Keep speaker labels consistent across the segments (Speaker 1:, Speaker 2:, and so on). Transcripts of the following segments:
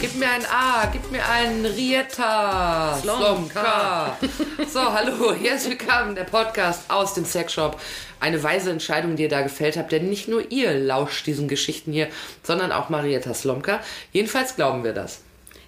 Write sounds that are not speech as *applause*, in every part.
Speaker 1: Gib mir ein A, gib mir ein Rietta.
Speaker 2: Slomka.
Speaker 1: So, hallo, herzlich willkommen, der Podcast aus dem Sexshop. Eine weise Entscheidung, die ihr da gefällt habt, denn nicht nur ihr lauscht diesen Geschichten hier, sondern auch Marietta Slomka. Jedenfalls glauben wir das.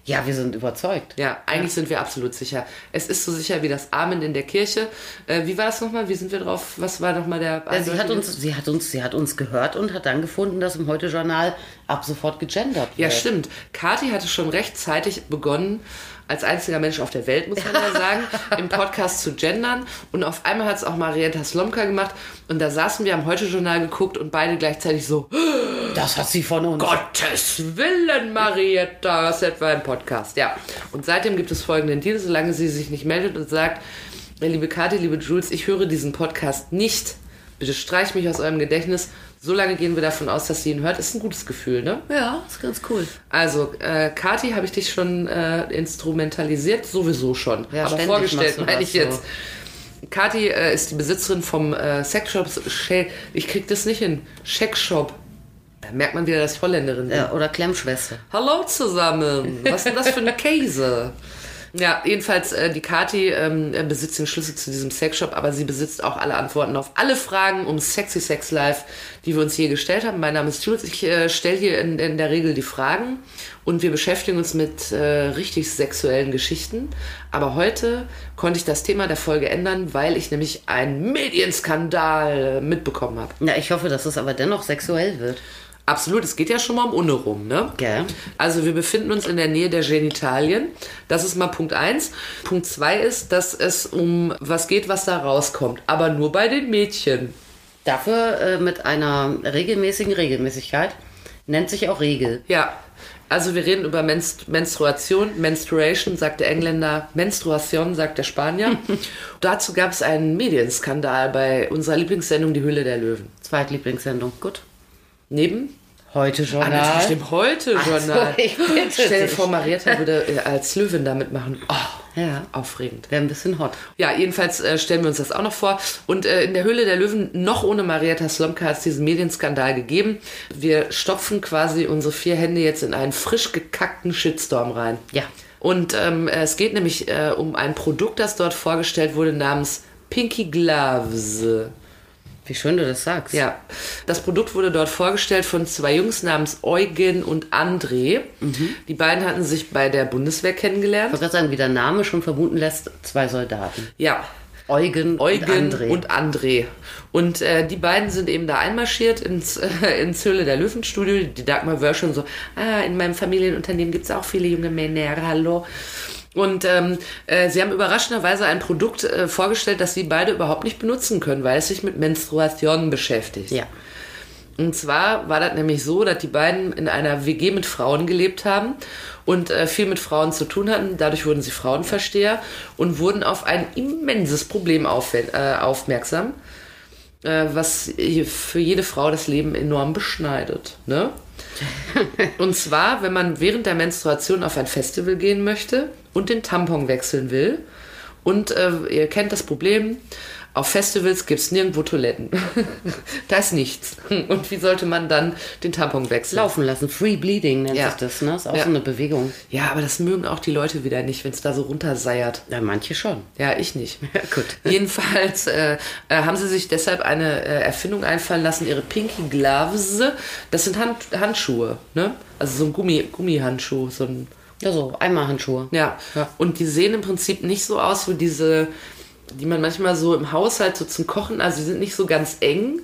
Speaker 2: Ja, wir sind überzeugt.
Speaker 1: Ja, eigentlich sind wir absolut sicher. Es ist so sicher wie das Amen in der Kirche. Äh, wie war das nochmal? Wie sind wir drauf? Was war nochmal der...
Speaker 2: Ja, sie, hat uns, sie, hat uns, sie hat uns gehört und hat dann gefunden, dass im Heute-Journal ab sofort gegendert wird.
Speaker 1: Ja, stimmt. Kathi hatte schon rechtzeitig begonnen, als einziger Mensch auf der Welt, muss man ja *laughs* sagen, im Podcast zu gendern. Und auf einmal hat es auch Marietta Slomka gemacht. Und da saßen wir am Heute-Journal geguckt und beide gleichzeitig so,
Speaker 2: Das hat sie von uns.
Speaker 1: Gottes Willen, Marietta, das ist etwa ein Podcast. Ja, und seitdem gibt es folgenden Deal, solange sie sich nicht meldet und sagt, liebe Kathi, liebe Jules, ich höre diesen Podcast nicht. Bitte streich mich aus eurem Gedächtnis. Solange gehen wir davon aus, dass sie ihn hört. Ist ein gutes Gefühl, ne?
Speaker 2: Ja, ist ganz cool.
Speaker 1: Also, äh, Kathi, habe ich dich schon äh, instrumentalisiert? Sowieso schon.
Speaker 2: Ja,
Speaker 1: Aber vorgestellt meine ich jetzt.
Speaker 2: so.
Speaker 1: Kathi äh, ist die Besitzerin vom äh, Sexshop. Ich krieg das nicht hin. Shackshop. Da merkt man wieder, dass ich Holländerin bin.
Speaker 2: Ja, oder Klemmschwester.
Speaker 1: Hallo zusammen. Was ist denn das für eine Käse? Ja, jedenfalls, äh, die Kati ähm, äh, besitzt den Schlüssel zu diesem Sexshop, aber sie besitzt auch alle Antworten auf alle Fragen um Sexy Sex Life, die wir uns hier gestellt haben. Mein Name ist Jules. Ich äh, stelle hier in, in der Regel die Fragen und wir beschäftigen uns mit äh, richtig sexuellen Geschichten. Aber heute konnte ich das Thema der Folge ändern, weil ich nämlich einen Medienskandal äh, mitbekommen habe.
Speaker 2: Ja, ich hoffe, dass es aber dennoch sexuell wird.
Speaker 1: Absolut, es geht ja schon mal um Unne rum, ne?
Speaker 2: Gell?
Speaker 1: Also wir befinden uns in der Nähe der Genitalien. Das ist mal Punkt eins. Punkt zwei ist, dass es um was geht, was da rauskommt. Aber nur bei den Mädchen.
Speaker 2: Dafür äh, mit einer regelmäßigen Regelmäßigkeit. Nennt sich auch Regel.
Speaker 1: Ja. Also wir reden über Menst Menstruation, Menstruation, sagt der Engländer, Menstruation, sagt der Spanier. *laughs* Dazu gab es einen Medienskandal bei unserer Lieblingssendung Die Höhle der Löwen.
Speaker 2: Zweitlieblingssendung. Gut.
Speaker 1: Neben
Speaker 2: Heute
Speaker 1: Ah,
Speaker 2: Journal.
Speaker 1: natürlich dem Heute-Journal.
Speaker 2: Ach so, *laughs* ich bitte *laughs*
Speaker 1: Stell dir vor, Marietta *laughs* würde äh, als Löwin da mitmachen. Oh,
Speaker 2: Ja.
Speaker 1: aufregend.
Speaker 2: Wäre ein bisschen hot.
Speaker 1: Ja, jedenfalls äh, stellen wir uns das auch noch vor. Und äh, in der Höhle der Löwen, noch ohne Marietta Slomka, hat es diesen Medienskandal gegeben. Wir stopfen quasi unsere vier Hände jetzt in einen frisch gekackten Shitstorm rein.
Speaker 2: Ja.
Speaker 1: Und ähm, es geht nämlich äh, um ein Produkt, das dort vorgestellt wurde, namens Pinky Gloves.
Speaker 2: Wie schön du das sagst.
Speaker 1: Ja, das Produkt wurde dort vorgestellt von zwei Jungs namens Eugen und André. Die beiden hatten sich bei der Bundeswehr kennengelernt.
Speaker 2: Ich wollte gerade sagen, wie der Name schon vermuten lässt, zwei Soldaten.
Speaker 1: Ja,
Speaker 2: Eugen,
Speaker 1: Eugen
Speaker 2: und André.
Speaker 1: und André. Und äh, die beiden sind eben da einmarschiert ins, äh, ins Höhle der Löwenstudio. Die Dagmar war schon so, ah, in meinem Familienunternehmen gibt es auch viele junge Männer, hallo. Und ähm, äh, sie haben überraschenderweise ein Produkt äh, vorgestellt, das sie beide überhaupt nicht benutzen können, weil es sich mit Menstruation beschäftigt.
Speaker 2: Ja.
Speaker 1: Und zwar war das nämlich so, dass die beiden in einer WG mit Frauen gelebt haben und äh, viel mit Frauen zu tun hatten. Dadurch wurden sie Frauenversteher und wurden auf ein immenses Problem auf, äh, aufmerksam, äh, was für jede Frau das Leben enorm beschneidet. Ne? *laughs* Und zwar, wenn man während der Menstruation auf ein Festival gehen möchte und den Tampon wechseln will. Und äh, ihr kennt das Problem, auf Festivals gibt es nirgendwo Toiletten. *laughs* da ist nichts. Und wie sollte man dann den Tampon wechseln?
Speaker 2: Laufen lassen. Free Bleeding nennt
Speaker 1: Ja.
Speaker 2: sich das, ne? Ist auch
Speaker 1: Ja.
Speaker 2: so eine Bewegung.
Speaker 1: Ja, aber das mögen auch die Leute wieder nicht, wenn es da so runterseiert.
Speaker 2: Ja, manche schon.
Speaker 1: Ja, ich nicht. *laughs*
Speaker 2: Ja, gut.
Speaker 1: Jedenfalls äh, äh, haben sie sich deshalb eine äh, Erfindung einfallen lassen, ihre Pinky Gloves. Das sind Hand Handschuhe, ne? Also so ein Gummi Gummihandschuh, so ein
Speaker 2: Ja, so einmal Handschuhe.
Speaker 1: ja.
Speaker 2: Ja.
Speaker 1: Und die sehen im Prinzip nicht so aus wie diese, die man manchmal so im Haushalt so zum Kochen, also die sind nicht so ganz eng,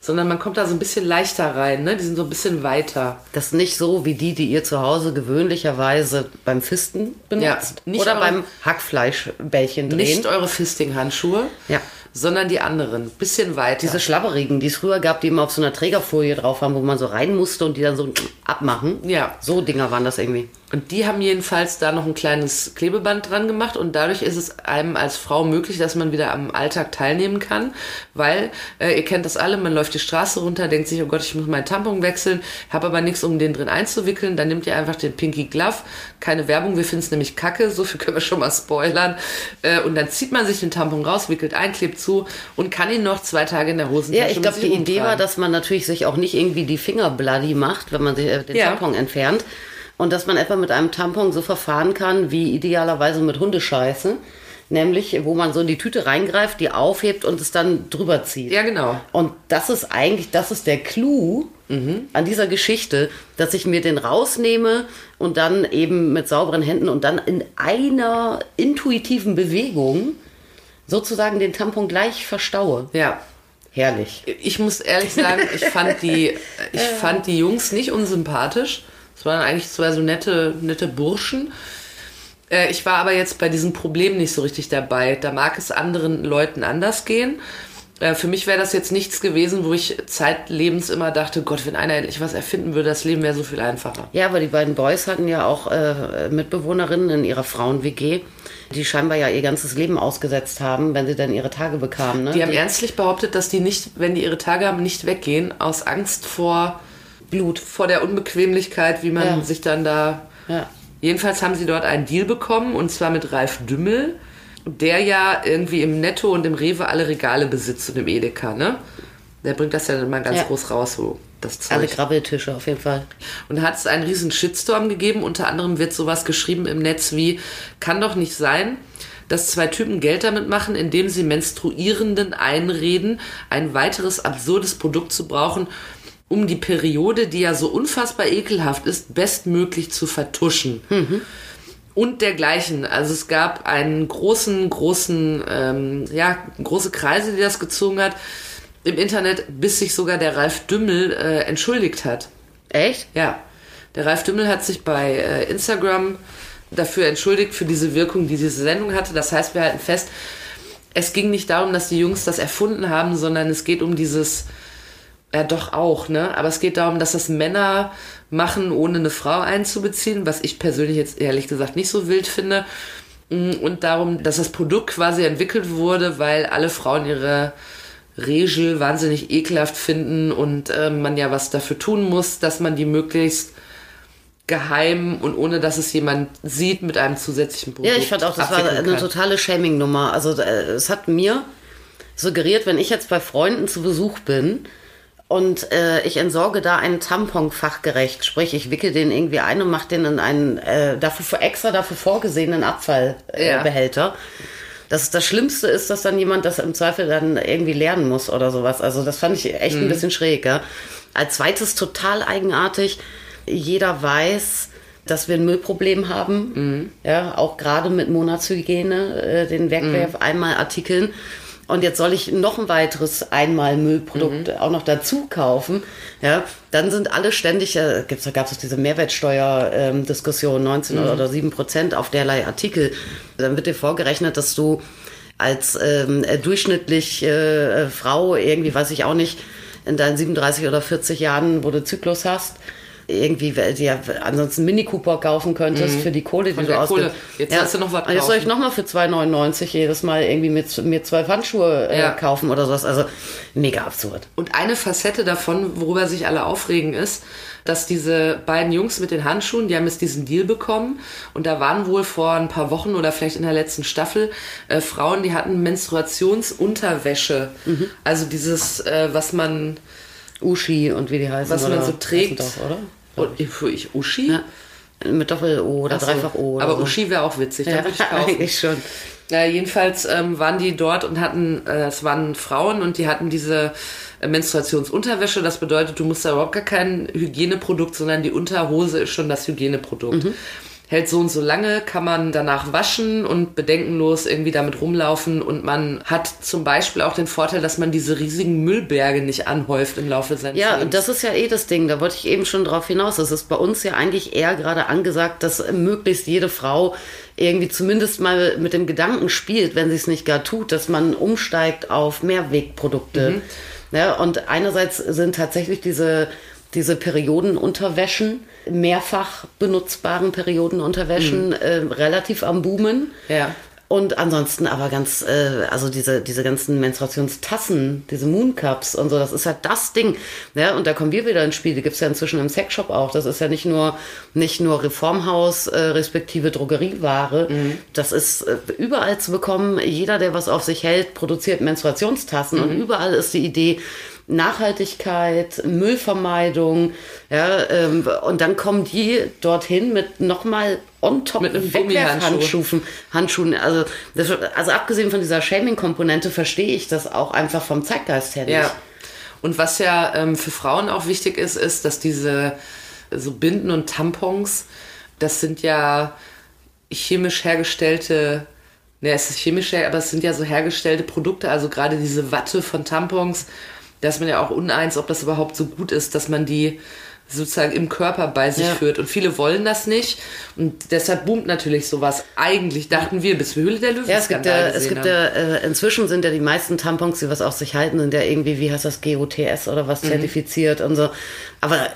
Speaker 1: sondern man kommt da so ein bisschen leichter rein, ne? Die sind so ein bisschen weiter.
Speaker 2: Das ist nicht so wie die, die ihr zu Hause gewöhnlicherweise beim Fisten benutzt.
Speaker 1: Ja, nicht
Speaker 2: Oder beim Hackfleischbällchen drehen.
Speaker 1: Nicht eure Fisting-Handschuhe,
Speaker 2: Ja.
Speaker 1: Sondern die anderen. Bisschen weiter.
Speaker 2: Diese Schlabberigen, die es früher gab, die immer auf so einer Trägerfolie drauf haben, wo man so rein musste und die dann so abmachen.
Speaker 1: Ja.
Speaker 2: So Dinger waren das irgendwie.
Speaker 1: Und die haben jedenfalls da noch ein kleines Klebeband dran gemacht und dadurch ist es einem als Frau möglich, dass man wieder am Alltag teilnehmen kann, weil äh, ihr kennt das alle, man läuft die Straße runter, denkt sich, oh Gott, ich muss meinen Tampon wechseln, habe aber nichts, um den drin einzuwickeln, dann nimmt ihr einfach den Pinky Glove, keine Werbung, wir finden es nämlich kacke, so viel können wir schon mal spoilern äh, und dann zieht man sich den Tampon raus, wickelt ein, klebt zu und kann ihn noch zwei Tage in der Hosentasche
Speaker 2: Ja, ich glaube, die Idee war, dass man natürlich sich auch nicht irgendwie die Finger bloody macht, wenn man sich äh, den
Speaker 1: Ja.
Speaker 2: Tampon entfernt. Und dass man etwa mit einem Tampon so verfahren kann, wie idealerweise mit Hundescheiße. Nämlich, wo man so in die Tüte reingreift, die aufhebt und es dann drüber zieht.
Speaker 1: Ja, genau.
Speaker 2: Und das ist eigentlich, das ist der Clou an dieser Geschichte, dass ich mir den rausnehme und dann eben mit sauberen Händen und dann in einer intuitiven Bewegung sozusagen den Tampon gleich verstaue.
Speaker 1: Ja,
Speaker 2: Herrlich.
Speaker 1: ich muss ehrlich sagen, ich fand die, *laughs* ich fand die Jungs nicht unsympathisch. Es waren eigentlich zwei so nette, nette Burschen. Äh, Ich war aber jetzt bei diesem Problem nicht so richtig dabei. Da mag es anderen Leuten anders gehen. Äh, Für mich wäre das jetzt nichts gewesen, wo ich zeitlebens immer dachte, Gott, wenn einer endlich was erfinden würde, das Leben wäre so viel einfacher.
Speaker 2: Ja, aber die beiden Boys hatten ja auch äh, Mitbewohnerinnen in ihrer Frauen-WG, die scheinbar ja ihr ganzes Leben ausgesetzt haben, wenn sie dann ihre Tage bekamen. Ne?
Speaker 1: Die haben ernstlich behauptet, dass die nicht, wenn die ihre Tage haben, nicht weggehen, aus Angst vor Blut, vor der Unbequemlichkeit, wie man
Speaker 2: Ja.
Speaker 1: sich dann da
Speaker 2: ja.
Speaker 1: Jedenfalls haben sie dort einen Deal bekommen und zwar mit Ralf Dümmel, der ja irgendwie im Netto und im Rewe alle Regale besitzt und im Edeka, ne? Der bringt das ja dann mal ganz
Speaker 2: Ja.
Speaker 1: groß raus, so das Zeug.
Speaker 2: Alle Grabbeltische auf jeden Fall.
Speaker 1: Und da hat es einen riesen Shitstorm gegeben. Unter anderem wird sowas geschrieben im Netz wie, kann doch nicht sein, dass zwei Typen Geld damit machen, indem sie Menstruierenden einreden, ein weiteres absurdes Produkt zu brauchen, um die Periode, die ja so unfassbar ekelhaft ist, bestmöglich zu vertuschen. Und dergleichen. Also es gab einen großen, großen, ähm, ja, große Kreise, die das gezogen hat im Internet, bis sich sogar der Ralf Dümmel äh, entschuldigt hat.
Speaker 2: Echt?
Speaker 1: Ja, der Ralf Dümmel hat sich bei äh, Instagram dafür entschuldigt, für diese Wirkung, die diese Sendung hatte. Das heißt, wir halten fest, es ging nicht darum, dass die Jungs das erfunden haben, sondern es geht um dieses, ja doch auch, ne? Aber es geht darum, dass das Männer machen, ohne eine Frau einzubeziehen, was ich persönlich jetzt ehrlich gesagt nicht so wild finde. Mm, Und darum, dass das Produkt quasi entwickelt wurde, weil alle Frauen ihre Regel wahnsinnig ekelhaft finden und äh, man ja was dafür tun muss, dass man die möglichst geheim und ohne dass es jemand sieht mit einem zusätzlichen Produkt.
Speaker 2: Ja, ich fand auch, das war eine
Speaker 1: kann.
Speaker 2: totale Shaming-Nummer. Also äh, es hat mir suggeriert, wenn ich jetzt bei Freunden zu Besuch bin und äh, ich entsorge da einen Tampon fachgerecht, sprich ich wickel den irgendwie ein und mache den in einen äh, dafür extra dafür vorgesehenen Abfallbehälter. Äh,
Speaker 1: Ja.
Speaker 2: Dass das Schlimmste ist, dass dann jemand das im Zweifel dann irgendwie lernen muss oder sowas. Also das fand ich echt ein bisschen schräg. Ja. Als zweites total eigenartig. Jeder weiß, dass wir ein Müllproblem haben. Ja, auch gerade mit Monatshygiene, äh, den Werkwerf einmal Artikeln. Und jetzt soll ich noch ein weiteres einmal Müllprodukt auch noch dazu kaufen. Ja, dann sind alle ständig, äh, gibt's, da gab es diese Mehrwertsteuer-Diskussion, 19 oder 7 Prozent auf derlei Artikel. Dann wird dir vorgerechnet, dass du als ähm, äh, durchschnittlich äh, Frau irgendwie, weiß ich auch nicht, in deinen 37 oder 40 Jahren, wo du Zyklus hast, irgendwie weil ja ansonsten Mini Cooper kaufen könntest für die Kohle, die
Speaker 1: Von
Speaker 2: du ausgibst.
Speaker 1: Jetzt sollst du noch was
Speaker 2: Jetzt soll ich nochmal für 2,99 jedes Mal irgendwie mit, mir zwei Handschuhe äh,
Speaker 1: Ja.
Speaker 2: kaufen oder sowas. Also mega absurd.
Speaker 1: Und eine Facette davon, worüber sich alle aufregen, ist, dass diese beiden Jungs mit den Handschuhen, die haben jetzt diesen Deal bekommen und da waren wohl vor ein paar Wochen oder vielleicht in der letzten Staffel äh, Frauen, die hatten Menstruationsunterwäsche.
Speaker 2: Mhm.
Speaker 1: Also dieses, äh, was man,
Speaker 2: Uschi und wie die heißen.
Speaker 1: was man so trägt.
Speaker 2: Doch, oder?
Speaker 1: Und ich, ich Uschi?
Speaker 2: Ja. Mit Doppel-O oder
Speaker 1: so.
Speaker 2: Dreifach-O.
Speaker 1: Aber
Speaker 2: so.
Speaker 1: Uschi wäre auch witzig, da
Speaker 2: Ja,
Speaker 1: würde ich *laughs* kaufen.
Speaker 2: eigentlich schon.
Speaker 1: Ja, jedenfalls ähm, waren die dort und hatten, äh, es waren Frauen und die hatten diese äh, Menstruationsunterwäsche. Das bedeutet, du musst da überhaupt gar kein Hygieneprodukt, sondern die Unterhose ist schon das Hygieneprodukt. Hält so und so lange, kann man danach waschen und bedenkenlos irgendwie damit rumlaufen und man hat zum Beispiel auch den Vorteil, dass man diese riesigen Müllberge nicht anhäuft im Laufe seines
Speaker 2: Ja,
Speaker 1: Lebens.
Speaker 2: das ist ja eh das Ding. Da wollte ich eben schon drauf hinaus. Es ist bei uns ja eigentlich eher gerade angesagt, dass möglichst jede Frau irgendwie zumindest mal mit dem Gedanken spielt, wenn sie es nicht gar tut, dass man umsteigt auf Mehrwegprodukte. Ja, und einerseits sind tatsächlich diese diese Periodenunterwäschen, mehrfach benutzbaren Periodenunterwäschen, äh, relativ am Boomen.
Speaker 1: Ja.
Speaker 2: Und ansonsten aber ganz, äh, also diese, diese ganzen Menstruationstassen, diese Mooncups und so, das ist ja das Ding. Ja, und da kommen wir wieder ins Spiel. Die gibt's ja inzwischen im Sexshop auch. Das ist ja nicht nur, nicht nur Reformhaus äh, respektive Drogerieware. Das ist äh, überall zu bekommen. Jeder, der was auf sich hält, produziert Menstruationstassen. Und überall ist die Idee, Nachhaltigkeit, Müllvermeidung, ja, ähm, und dann kommen die dorthin mit nochmal on top
Speaker 1: Mit
Speaker 2: Wegwerfhandschuhen. Handschuhen. Also, das, also abgesehen von dieser Shaming-Komponente verstehe ich das auch einfach vom Zeitgeist her nicht.
Speaker 1: Ja. Und was ja ähm, für Frauen auch wichtig ist, ist, dass diese so Binden und Tampons, das sind ja chemisch hergestellte, ne, es ist chemisch, aber es sind ja so hergestellte Produkte, also gerade diese Watte von Tampons, da ist man ja auch uneins, ob das überhaupt so gut ist, dass man die sozusagen im Körper bei sich
Speaker 2: Ja.
Speaker 1: führt. Und viele wollen das nicht. Und deshalb boomt natürlich sowas. Eigentlich dachten wir, bis wir Höhle der Löwen
Speaker 2: Ja, es gibt ja, es gibt ja, äh, inzwischen sind ja die meisten Tampons, die was auf sich halten, sind ja irgendwie, wie heißt das, GOTS oder
Speaker 1: Mhm.
Speaker 2: was zertifiziert und so. Aber äh,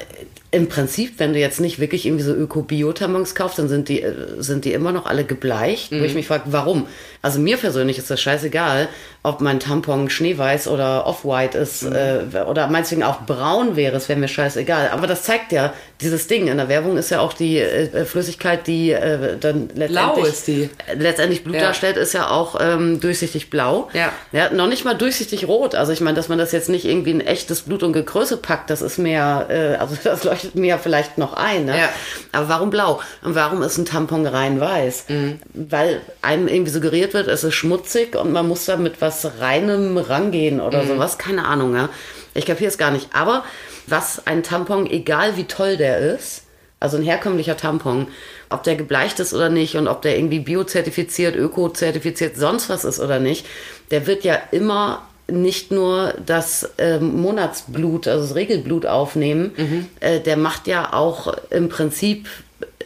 Speaker 2: im Prinzip, wenn du jetzt nicht wirklich irgendwie so Öko-Bio-Tampons kaufst, dann sind die, äh, sind die immer noch alle gebleicht, wo ich
Speaker 1: Mhm.
Speaker 2: mich frage, warum? Also mir persönlich ist das scheißegal, ob mein Tampon schneeweiß oder off-white ist
Speaker 1: Mhm.
Speaker 2: äh, oder meinetwegen auch braun wäre, es wäre mir scheißegal. Aber das zeigt ja, dieses Ding in der Werbung ist ja auch die äh, Flüssigkeit, die äh, dann letztendlich,
Speaker 1: ist die.
Speaker 2: letztendlich Blut
Speaker 1: Ja.
Speaker 2: darstellt, ist ja auch ähm, durchsichtig blau.
Speaker 1: Ja.
Speaker 2: ja. Noch nicht mal durchsichtig rot. Also ich meine, dass man das jetzt nicht irgendwie in echtes Blut und Gegröße packt, das ist mehr, äh, also *laughs* das leuchtet mir vielleicht noch ein. Ne?
Speaker 1: Ja.
Speaker 2: Aber warum blau? Und warum ist ein Tampon rein weiß?
Speaker 1: Mhm.
Speaker 2: Weil einem irgendwie suggeriert wird, es ist schmutzig und man muss da mit was Reinem rangehen oder
Speaker 1: Mhm.
Speaker 2: sowas. Keine Ahnung, ja. Ich kapiere es gar nicht. Aber was ein Tampon, egal wie toll der ist, also ein herkömmlicher Tampon, ob der gebleicht ist oder nicht und ob der irgendwie biozertifiziert, öko-zertifiziert, sonst was ist oder nicht, der wird ja immer nicht nur das ähm, Monatsblut, also das Regelblut aufnehmen, äh, der macht ja auch im Prinzip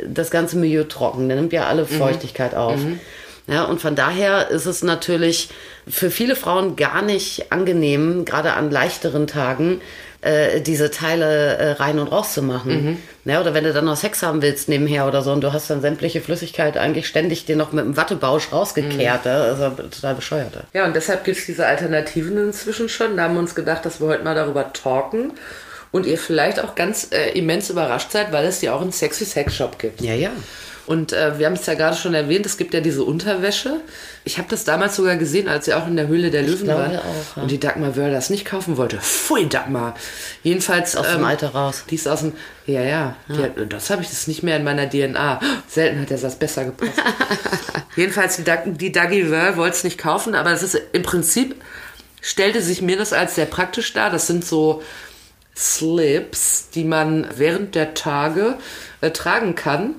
Speaker 2: das ganze Milieu trocken. Der nimmt ja alle Feuchtigkeit auf. Ja, und von daher ist es natürlich für viele Frauen gar nicht angenehm, gerade an leichteren Tagen, äh, diese Teile äh, rein und raus zu machen. Ja, oder wenn du dann noch Sex haben willst nebenher oder so und du hast dann sämtliche Flüssigkeit eigentlich ständig dir noch mit dem Wattebausch rausgekehrt. Ja, also total bescheuert. ja.
Speaker 1: Ja, und deshalb gibt es diese Alternativen inzwischen schon. Da haben wir uns gedacht, dass wir heute mal darüber talken. Und ihr vielleicht auch ganz äh, immens überrascht seid, weil es die auch einen Sexy Sex Shop gibt.
Speaker 2: Ja, ja.
Speaker 1: Und äh, wir haben es ja gerade schon erwähnt, es gibt ja diese Unterwäsche. Ich habe das damals sogar gesehen, als sie auch in der Höhle der Löwen
Speaker 2: glaube
Speaker 1: waren.
Speaker 2: auch, ja.
Speaker 1: Und die Dagmar Wörl das nicht kaufen wollte. Pfui, Dagmar. Jedenfalls.
Speaker 2: Aus dem
Speaker 1: ähm,
Speaker 2: Alter raus.
Speaker 1: Die ist aus dem. Ja, ja. Die hat, das habe ich das nicht mehr in meiner DNA. Selten hat der Satz besser gepasst. *laughs* Jedenfalls, die, Dag, die Dagi Wörl wollte es nicht kaufen, aber es ist im Prinzip stellte sich mir das als sehr praktisch dar. Das sind so Slips, die man während der Tage äh, tragen kann.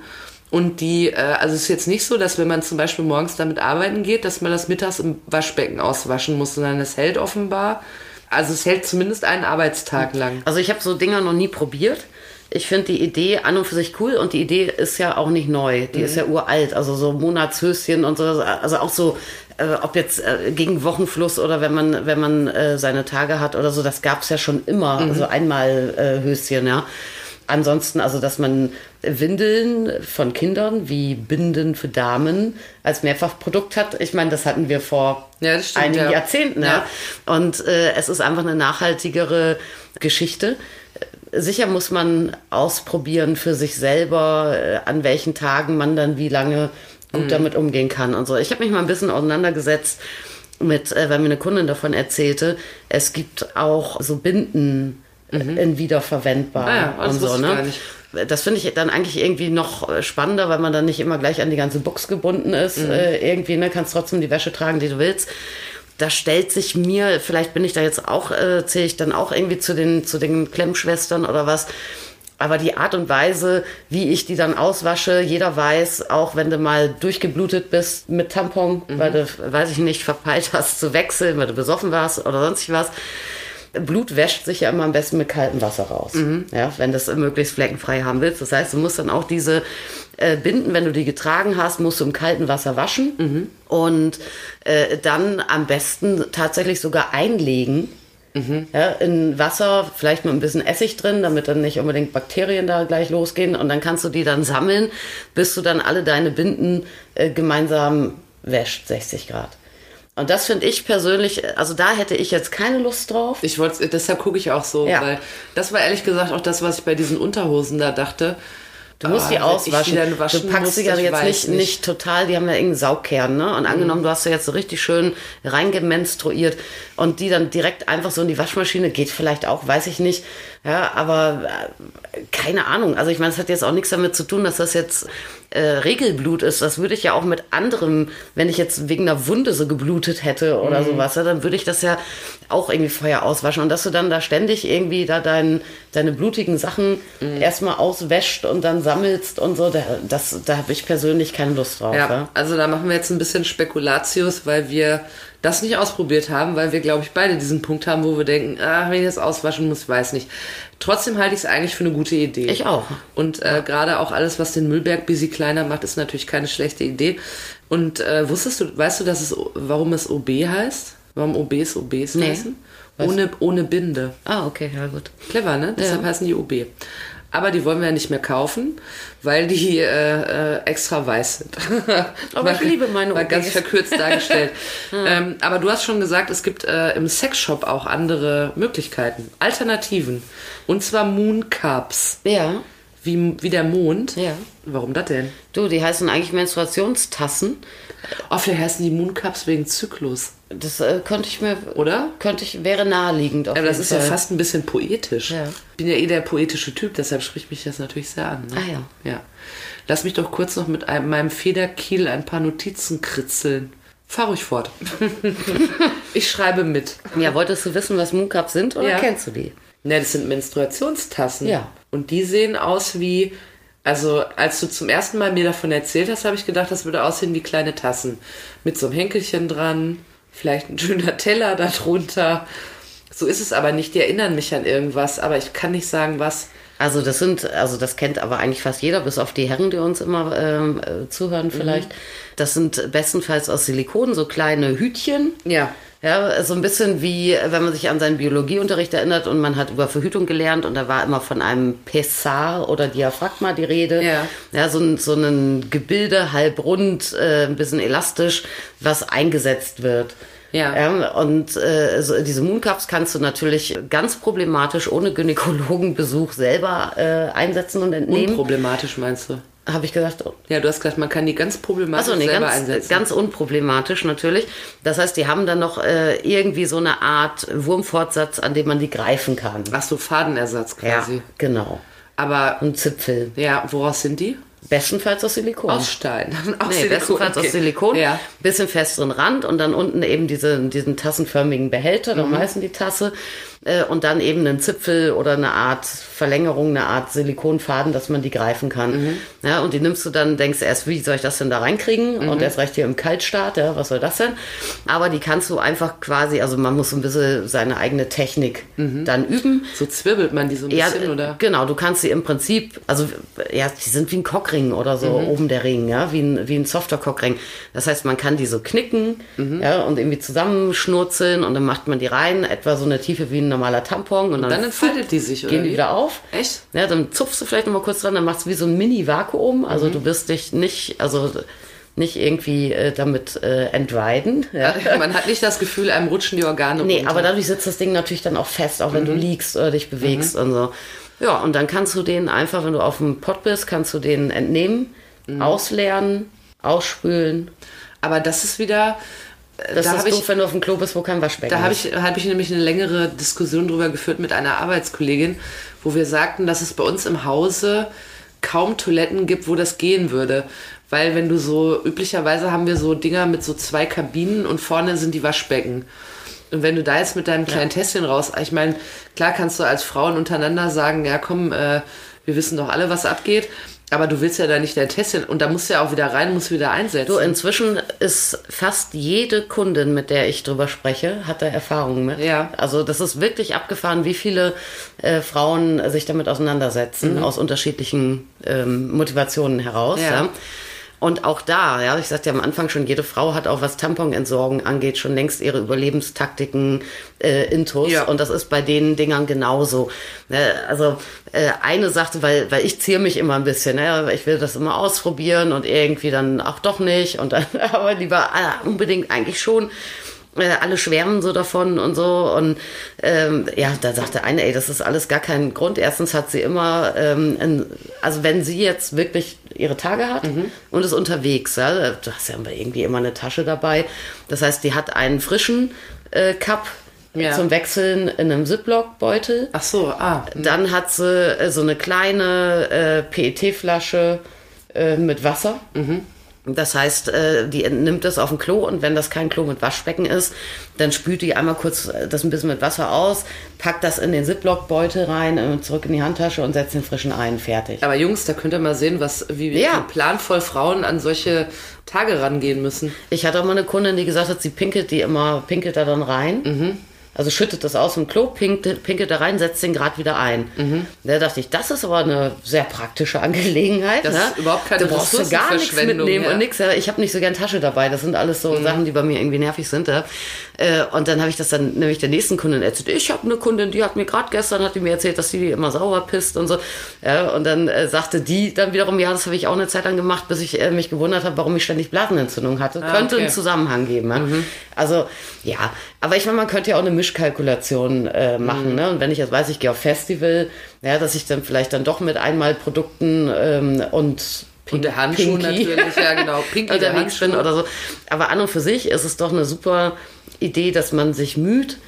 Speaker 1: Und die, äh, also es ist jetzt nicht so, dass wenn man zum Beispiel morgens damit arbeiten geht, dass man das mittags im Waschbecken auswaschen muss, sondern es hält offenbar, also es hält zumindest einen Arbeitstag lang.
Speaker 2: Also ich habe so Dinger noch nie probiert. Ich finde die Idee an und für sich cool und die Idee ist ja auch nicht neu. Die ist ja uralt. Also so Monatshöschen und so. Also auch so, äh, ob jetzt äh, gegen Wochenfluss oder wenn man, wenn man äh, seine Tage hat oder so, das gab es ja schon immer. Also einmal äh, Höschen, ja. Ansonsten, also dass man Windeln von Kindern wie Binden für Damen als Mehrfachprodukt hat. Ich meine, das hatten wir vor
Speaker 1: Ja, stimmt,
Speaker 2: einigen
Speaker 1: ja.
Speaker 2: Jahrzehnten. Ja. Und äh, es ist einfach eine nachhaltigere Geschichte. Sicher muss man ausprobieren für sich selber, äh, an welchen Tagen man dann wie lange gut damit umgehen kann und so. Ich habe mich mal ein bisschen auseinandergesetzt mit, äh, weil mir eine Kundin davon erzählte, es gibt auch so Binden äh, in wiederverwendbar
Speaker 1: Ah ja, das
Speaker 2: und so. Ne? Das finde ich dann eigentlich irgendwie noch äh, spannender, weil man dann nicht immer gleich an die ganze Box gebunden ist. Äh, irgendwie, ne, kannst trotzdem die Wäsche tragen, die du willst. Da stellt sich mir, vielleicht bin ich da jetzt auch, äh, zähle ich dann auch irgendwie zu den, zu den Klemmschwestern oder was. Aber die Art und Weise, wie ich die dann auswasche, jeder weiß, auch wenn du mal durchgeblutet bist mit Tampon, weil du, weiß ich nicht, verpeilt hast zu wechseln, weil du besoffen warst oder sonst was. Blut wäscht sich ja immer am besten mit kaltem Wasser raus, ja, wenn du es möglichst fleckenfrei haben willst. Das heißt, du musst dann auch diese äh, Binden, wenn du die getragen hast, musst du im kalten Wasser waschen und äh, dann am besten tatsächlich sogar einlegen Ja, in Wasser, vielleicht mit ein bisschen Essig drin, damit dann nicht unbedingt Bakterien da gleich losgehen. Und dann kannst du die dann sammeln, bis du dann alle deine Binden äh, gemeinsam wäscht, 60 Grad. Und das finde ich persönlich, also da hätte ich jetzt keine Lust drauf.
Speaker 1: Ich wollte, deshalb gucke ich auch so,
Speaker 2: Ja.
Speaker 1: weil das war ehrlich gesagt auch das, was ich bei diesen Unterhosen da dachte.
Speaker 2: Du musst die
Speaker 1: Ah,
Speaker 2: auswaschen.
Speaker 1: die
Speaker 2: du packst
Speaker 1: muss,
Speaker 2: sie ja jetzt
Speaker 1: weiß
Speaker 2: nicht, nicht total, die haben ja irgendeinen Saugkern, ne? Und angenommen, du hast sie jetzt so richtig schön reingemenstruiert und die dann direkt einfach so in die Waschmaschine geht vielleicht auch, weiß ich nicht. Ja, aber äh, keine Ahnung. Also ich meine, es hat jetzt auch nichts damit zu tun, dass das jetzt äh, Regelblut ist. Das würde ich ja auch mit anderem, wenn ich jetzt wegen einer Wunde so geblutet hätte oder
Speaker 1: Mhm.
Speaker 2: sowas, ja, dann würde ich das ja auch irgendwie vorher auswaschen. Und dass du dann da ständig irgendwie da dein, deine blutigen Sachen
Speaker 1: Mhm.
Speaker 2: erstmal auswäscht und dann sammelst und so, da, das, da habe ich persönlich keine Lust drauf.
Speaker 1: Ja,
Speaker 2: Ja.
Speaker 1: also da machen wir jetzt ein bisschen Spekulatius, weil wir das nicht ausprobiert haben, weil wir, glaube ich, beide diesen Punkt haben, wo wir denken, ah, wenn ich das auswaschen muss, weiß nicht. Trotzdem halte ich es eigentlich für eine gute Idee.
Speaker 2: Ich auch.
Speaker 1: Und äh, gerade auch alles, was den Müllberg busy kleiner macht, ist natürlich keine schlechte Idee. Und äh, wusstest du, weißt du, dass es, warum es OB heißt? Warum OBs OBs
Speaker 2: Nee.
Speaker 1: heißen? Ohne, ohne Binde.
Speaker 2: Ah, okay, ja gut.
Speaker 1: Clever, ne? Deshalb heißen die OB. Aber die wollen wir ja nicht mehr kaufen, weil die äh, äh, extra weiß sind. *laughs*
Speaker 2: Aber ich liebe meine
Speaker 1: Mal ganz verkürzt dargestellt. *laughs* ähm, aber du hast schon gesagt, es gibt äh, im Sexshop auch andere Möglichkeiten, Alternativen. Und zwar Moon Cups,
Speaker 2: Ja,
Speaker 1: wie, wie der Mond.
Speaker 2: Ja.
Speaker 1: Warum das denn?
Speaker 2: du, die heißen eigentlich Menstruationstassen.
Speaker 1: Oh, vielleicht heißen die Moon Cups wegen Zyklus,
Speaker 2: Das äh, könnte ich mir,
Speaker 1: oder?
Speaker 2: könnte ich, wäre naheliegend. Auf
Speaker 1: Aber das ist ja
Speaker 2: Fall.
Speaker 1: fast ein bisschen poetisch.
Speaker 2: Ja.
Speaker 1: Ich bin ja eh der poetische Typ, deshalb spricht mich das natürlich sehr an. Ne?
Speaker 2: Ah, ja.
Speaker 1: Ja. Lass mich doch kurz noch mit einem, meinem Federkiel ein paar Notizen kritzeln. Fahr ruhig fort. *laughs* ich schreibe mit.
Speaker 2: Ja, wolltest du wissen, was Mooncups sind oder
Speaker 1: Ja.
Speaker 2: kennst du die?
Speaker 1: Ne, das sind Menstruationstassen.
Speaker 2: Ja.
Speaker 1: Und die sehen aus wie, also als du zum ersten Mal mir davon erzählt hast, habe ich gedacht, das würde aussehen wie kleine Tassen. Mit so einem Henkelchen dran, vielleicht ein schöner *laughs* Teller darunter. So ist es aber nicht. Die erinnern mich an irgendwas, aber ich kann nicht sagen, was.
Speaker 2: Also das sind, also das kennt aber eigentlich fast jeder, bis auf die Herren, die uns immer ähm, äh, zuhören vielleicht. Das sind bestenfalls aus Silikon, so kleine Hütchen.
Speaker 1: Ja.
Speaker 2: Ja, so ein bisschen wie, wenn man sich an seinen Biologieunterricht erinnert und man hat über Verhütung gelernt und da war immer von einem Pessar oder Diaphragma die Rede.
Speaker 1: Ja.
Speaker 2: Ja, so ein, so ein Gebilde, halb rund, äh, ein bisschen elastisch, was eingesetzt wird.
Speaker 1: Ja.
Speaker 2: Ja, und äh, so, diese Mooncups kannst du natürlich ganz problematisch ohne Gynäkologenbesuch selber äh, einsetzen und entnehmen.
Speaker 1: Unproblematisch meinst du?
Speaker 2: Habe ich gesagt, oh,
Speaker 1: Ja, du hast gesagt, man kann die ganz problematisch
Speaker 2: Achso, nee,
Speaker 1: selber
Speaker 2: ganz,
Speaker 1: einsetzen.
Speaker 2: ganz unproblematisch natürlich. Das heißt, die haben dann noch äh, irgendwie so eine Art Wurmfortsatz, an dem man die greifen kann.
Speaker 1: Ach so, Fadenersatz quasi.
Speaker 2: Ja, genau.
Speaker 1: Aber,
Speaker 2: Und Zipfel.
Speaker 1: ja, woraus sind die?
Speaker 2: Bestenfalls aus Silikon.
Speaker 1: Aus Stein. *laughs* Aus
Speaker 2: nee,
Speaker 1: Silikon,
Speaker 2: bestenfalls
Speaker 1: okay.
Speaker 2: aus Silikon.
Speaker 1: Ja.
Speaker 2: Bisschen festeren Rand und dann unten eben diese, diesen tassenförmigen Behälter,
Speaker 1: Mhm.
Speaker 2: darum heißen die Tasse. Äh, und dann eben einen Zipfel oder eine Art Verlängerung, eine Art Silikonfaden, dass man die greifen kann.
Speaker 1: Mhm.
Speaker 2: Ja, und die nimmst du dann, denkst erst, wie soll ich das denn da reinkriegen?
Speaker 1: Mhm.
Speaker 2: Und erst recht hier im Kaltstart, ja, was soll das denn? Aber die kannst du einfach quasi, also man muss ein bisschen seine eigene Technik dann üben.
Speaker 1: So zwirbelt man die so ein
Speaker 2: Ja,
Speaker 1: bisschen, oder?
Speaker 2: genau, du kannst sie im Prinzip, also ja, die sind wie ein Cockring oder so,
Speaker 1: Mhm.
Speaker 2: oben der Ring, ja, wie ein, wie ein softer Cockring. Das heißt, man kann die so knicken,
Speaker 1: Mhm.
Speaker 2: ja, und irgendwie zusammenschnurzeln und dann macht man die rein, etwa so eine Tiefe wie ein normaler Tampon und dann,
Speaker 1: Dann entfaltet die sich,
Speaker 2: gehen die
Speaker 1: wie?
Speaker 2: wieder auf.
Speaker 1: Echt?
Speaker 2: Ja, dann zupfst du vielleicht noch mal kurz dran, dann machst du wie so ein Mini-Vakuum, also
Speaker 1: Mhm.
Speaker 2: du wirst dich nicht, also nicht irgendwie äh, damit äh, entweiden. Ja.
Speaker 1: Man hat nicht das Gefühl, einem rutschen die Organe
Speaker 2: Nee,
Speaker 1: runter.
Speaker 2: aber dadurch sitzt das Ding natürlich dann auch fest, auch wenn
Speaker 1: Mhm.
Speaker 2: du liegst oder dich bewegst und so. Ja, und dann kannst du den einfach, wenn du auf dem Pott bist, kannst du den entnehmen,
Speaker 1: Mhm.
Speaker 2: ausleeren, ausspülen.
Speaker 1: Aber das ist wieder...
Speaker 2: Das
Speaker 1: da
Speaker 2: ist
Speaker 1: habe ich,
Speaker 2: doof, wenn du auf dem Klo bist, wo kein Waschbecken
Speaker 1: Da habe
Speaker 2: ist.
Speaker 1: ich, hab ich nämlich eine längere Diskussion drüber geführt mit einer Arbeitskollegin, wo wir sagten, dass es bei uns im Hause kaum Toiletten gibt, wo das gehen würde. Weil wenn du so, üblicherweise haben wir so Dinger mit so zwei Kabinen und vorne sind die Waschbecken. Und wenn du da jetzt mit deinem kleinen Tässchen raus, ich meine, klar kannst du als Frauen untereinander sagen, ja komm, äh, wir wissen doch alle, was abgeht. Aber du willst ja da nicht dein Tässchen und da musst du ja auch wieder rein, musst wieder einsetzen.
Speaker 2: Du, inzwischen ist fast jede Kundin, mit der ich drüber spreche, hat da Erfahrungen mit.
Speaker 1: Ja.
Speaker 2: Also das ist wirklich abgefahren, wie viele äh, Frauen sich damit auseinandersetzen, aus unterschiedlichen ähm, Motivationen heraus.
Speaker 1: Mhm. Ja.
Speaker 2: Ja. Und auch da, ja, ich sagte ja am Anfang schon, jede Frau hat auch, was Tamponentsorgung angeht, schon längst ihre Überlebenstaktiken äh, intus.
Speaker 1: Ja.
Speaker 2: Und das ist bei den Dingern genauso. Ne, also äh, eine sagte, weil, weil ich ziehe mich immer ein bisschen, ne, ich will das immer ausprobieren und irgendwie dann auch doch nicht. Und dann *laughs* aber lieber äh, unbedingt eigentlich schon äh, alle schwärmen so davon und so. Und ähm, ja, da sagte eine, ey, das ist alles gar kein Grund. Erstens hat sie immer, ähm, ein, also wenn sie jetzt wirklich ihre Tage hat und ist unterwegs, ja, du hast ja irgendwie immer eine Tasche dabei. Das heißt, die hat einen frischen äh, Cup
Speaker 1: Ja.
Speaker 2: zum Wechseln in einem Ziploc-Beutel.
Speaker 1: Ach so, ah.
Speaker 2: Dann hat sie äh, so eine kleine äh, PET-Flasche äh, mit Wasser. Das heißt, äh, die nimmt das auf dem Klo und wenn das kein Klo mit Waschbecken ist, dann spült die einmal kurz äh, das ein bisschen mit Wasser aus, packt das in den Ziploc-Beutel rein, äh, zurück in die Handtasche und setzt den frischen ein, fertig.
Speaker 1: Aber Jungs, da könnt ihr mal sehen, was, wie,
Speaker 2: Ja.
Speaker 1: wie planvoll Frauen an solche Tage rangehen müssen.
Speaker 2: Ich hatte auch mal eine Kundin, die gesagt hat, sie pinkelt die immer, pinkelt da dann rein. Also schüttet das aus dem Klo, pinkelt, pinkelt da rein, setzt den Grad wieder ein. Da dachte ich, das ist aber eine sehr praktische Angelegenheit.
Speaker 1: Das
Speaker 2: ne?
Speaker 1: ist überhaupt keine
Speaker 2: Du brauchst du gar nichts mitnehmen
Speaker 1: ja.
Speaker 2: und nichts. Ich habe nicht so gern Tasche dabei. Das sind alles so Sachen, die bei mir irgendwie nervig sind. Ja. Äh, Und dann habe ich das dann nämlich der nächsten Kundin erzählt. Ich habe eine Kundin, die hat mir gerade gestern hat die mir erzählt, dass sie die immer sauber pisst und so. Ja, und dann äh, sagte die dann wiederum, ja, das habe ich auch eine Zeit lang gemacht, bis ich äh, mich gewundert habe, warum ich ständig Blasenentzündung hatte. Könnte
Speaker 1: okay.
Speaker 2: einen Zusammenhang geben. Ja. Also ja, aber ich meine, man könnte ja auch eine Mischkalkulation äh, machen. Ne? Und wenn ich jetzt weiß, ich gehe auf Festival, ja, dass ich dann vielleicht dann doch mit Einmalprodukten ähm, und
Speaker 1: Und der Handschuh natürlich, ja genau. *laughs* Pinky der
Speaker 2: unterwegs bin
Speaker 1: Handschuh.
Speaker 2: oder so. Aber an und für sich ist es doch eine super Idee, dass man sich müht,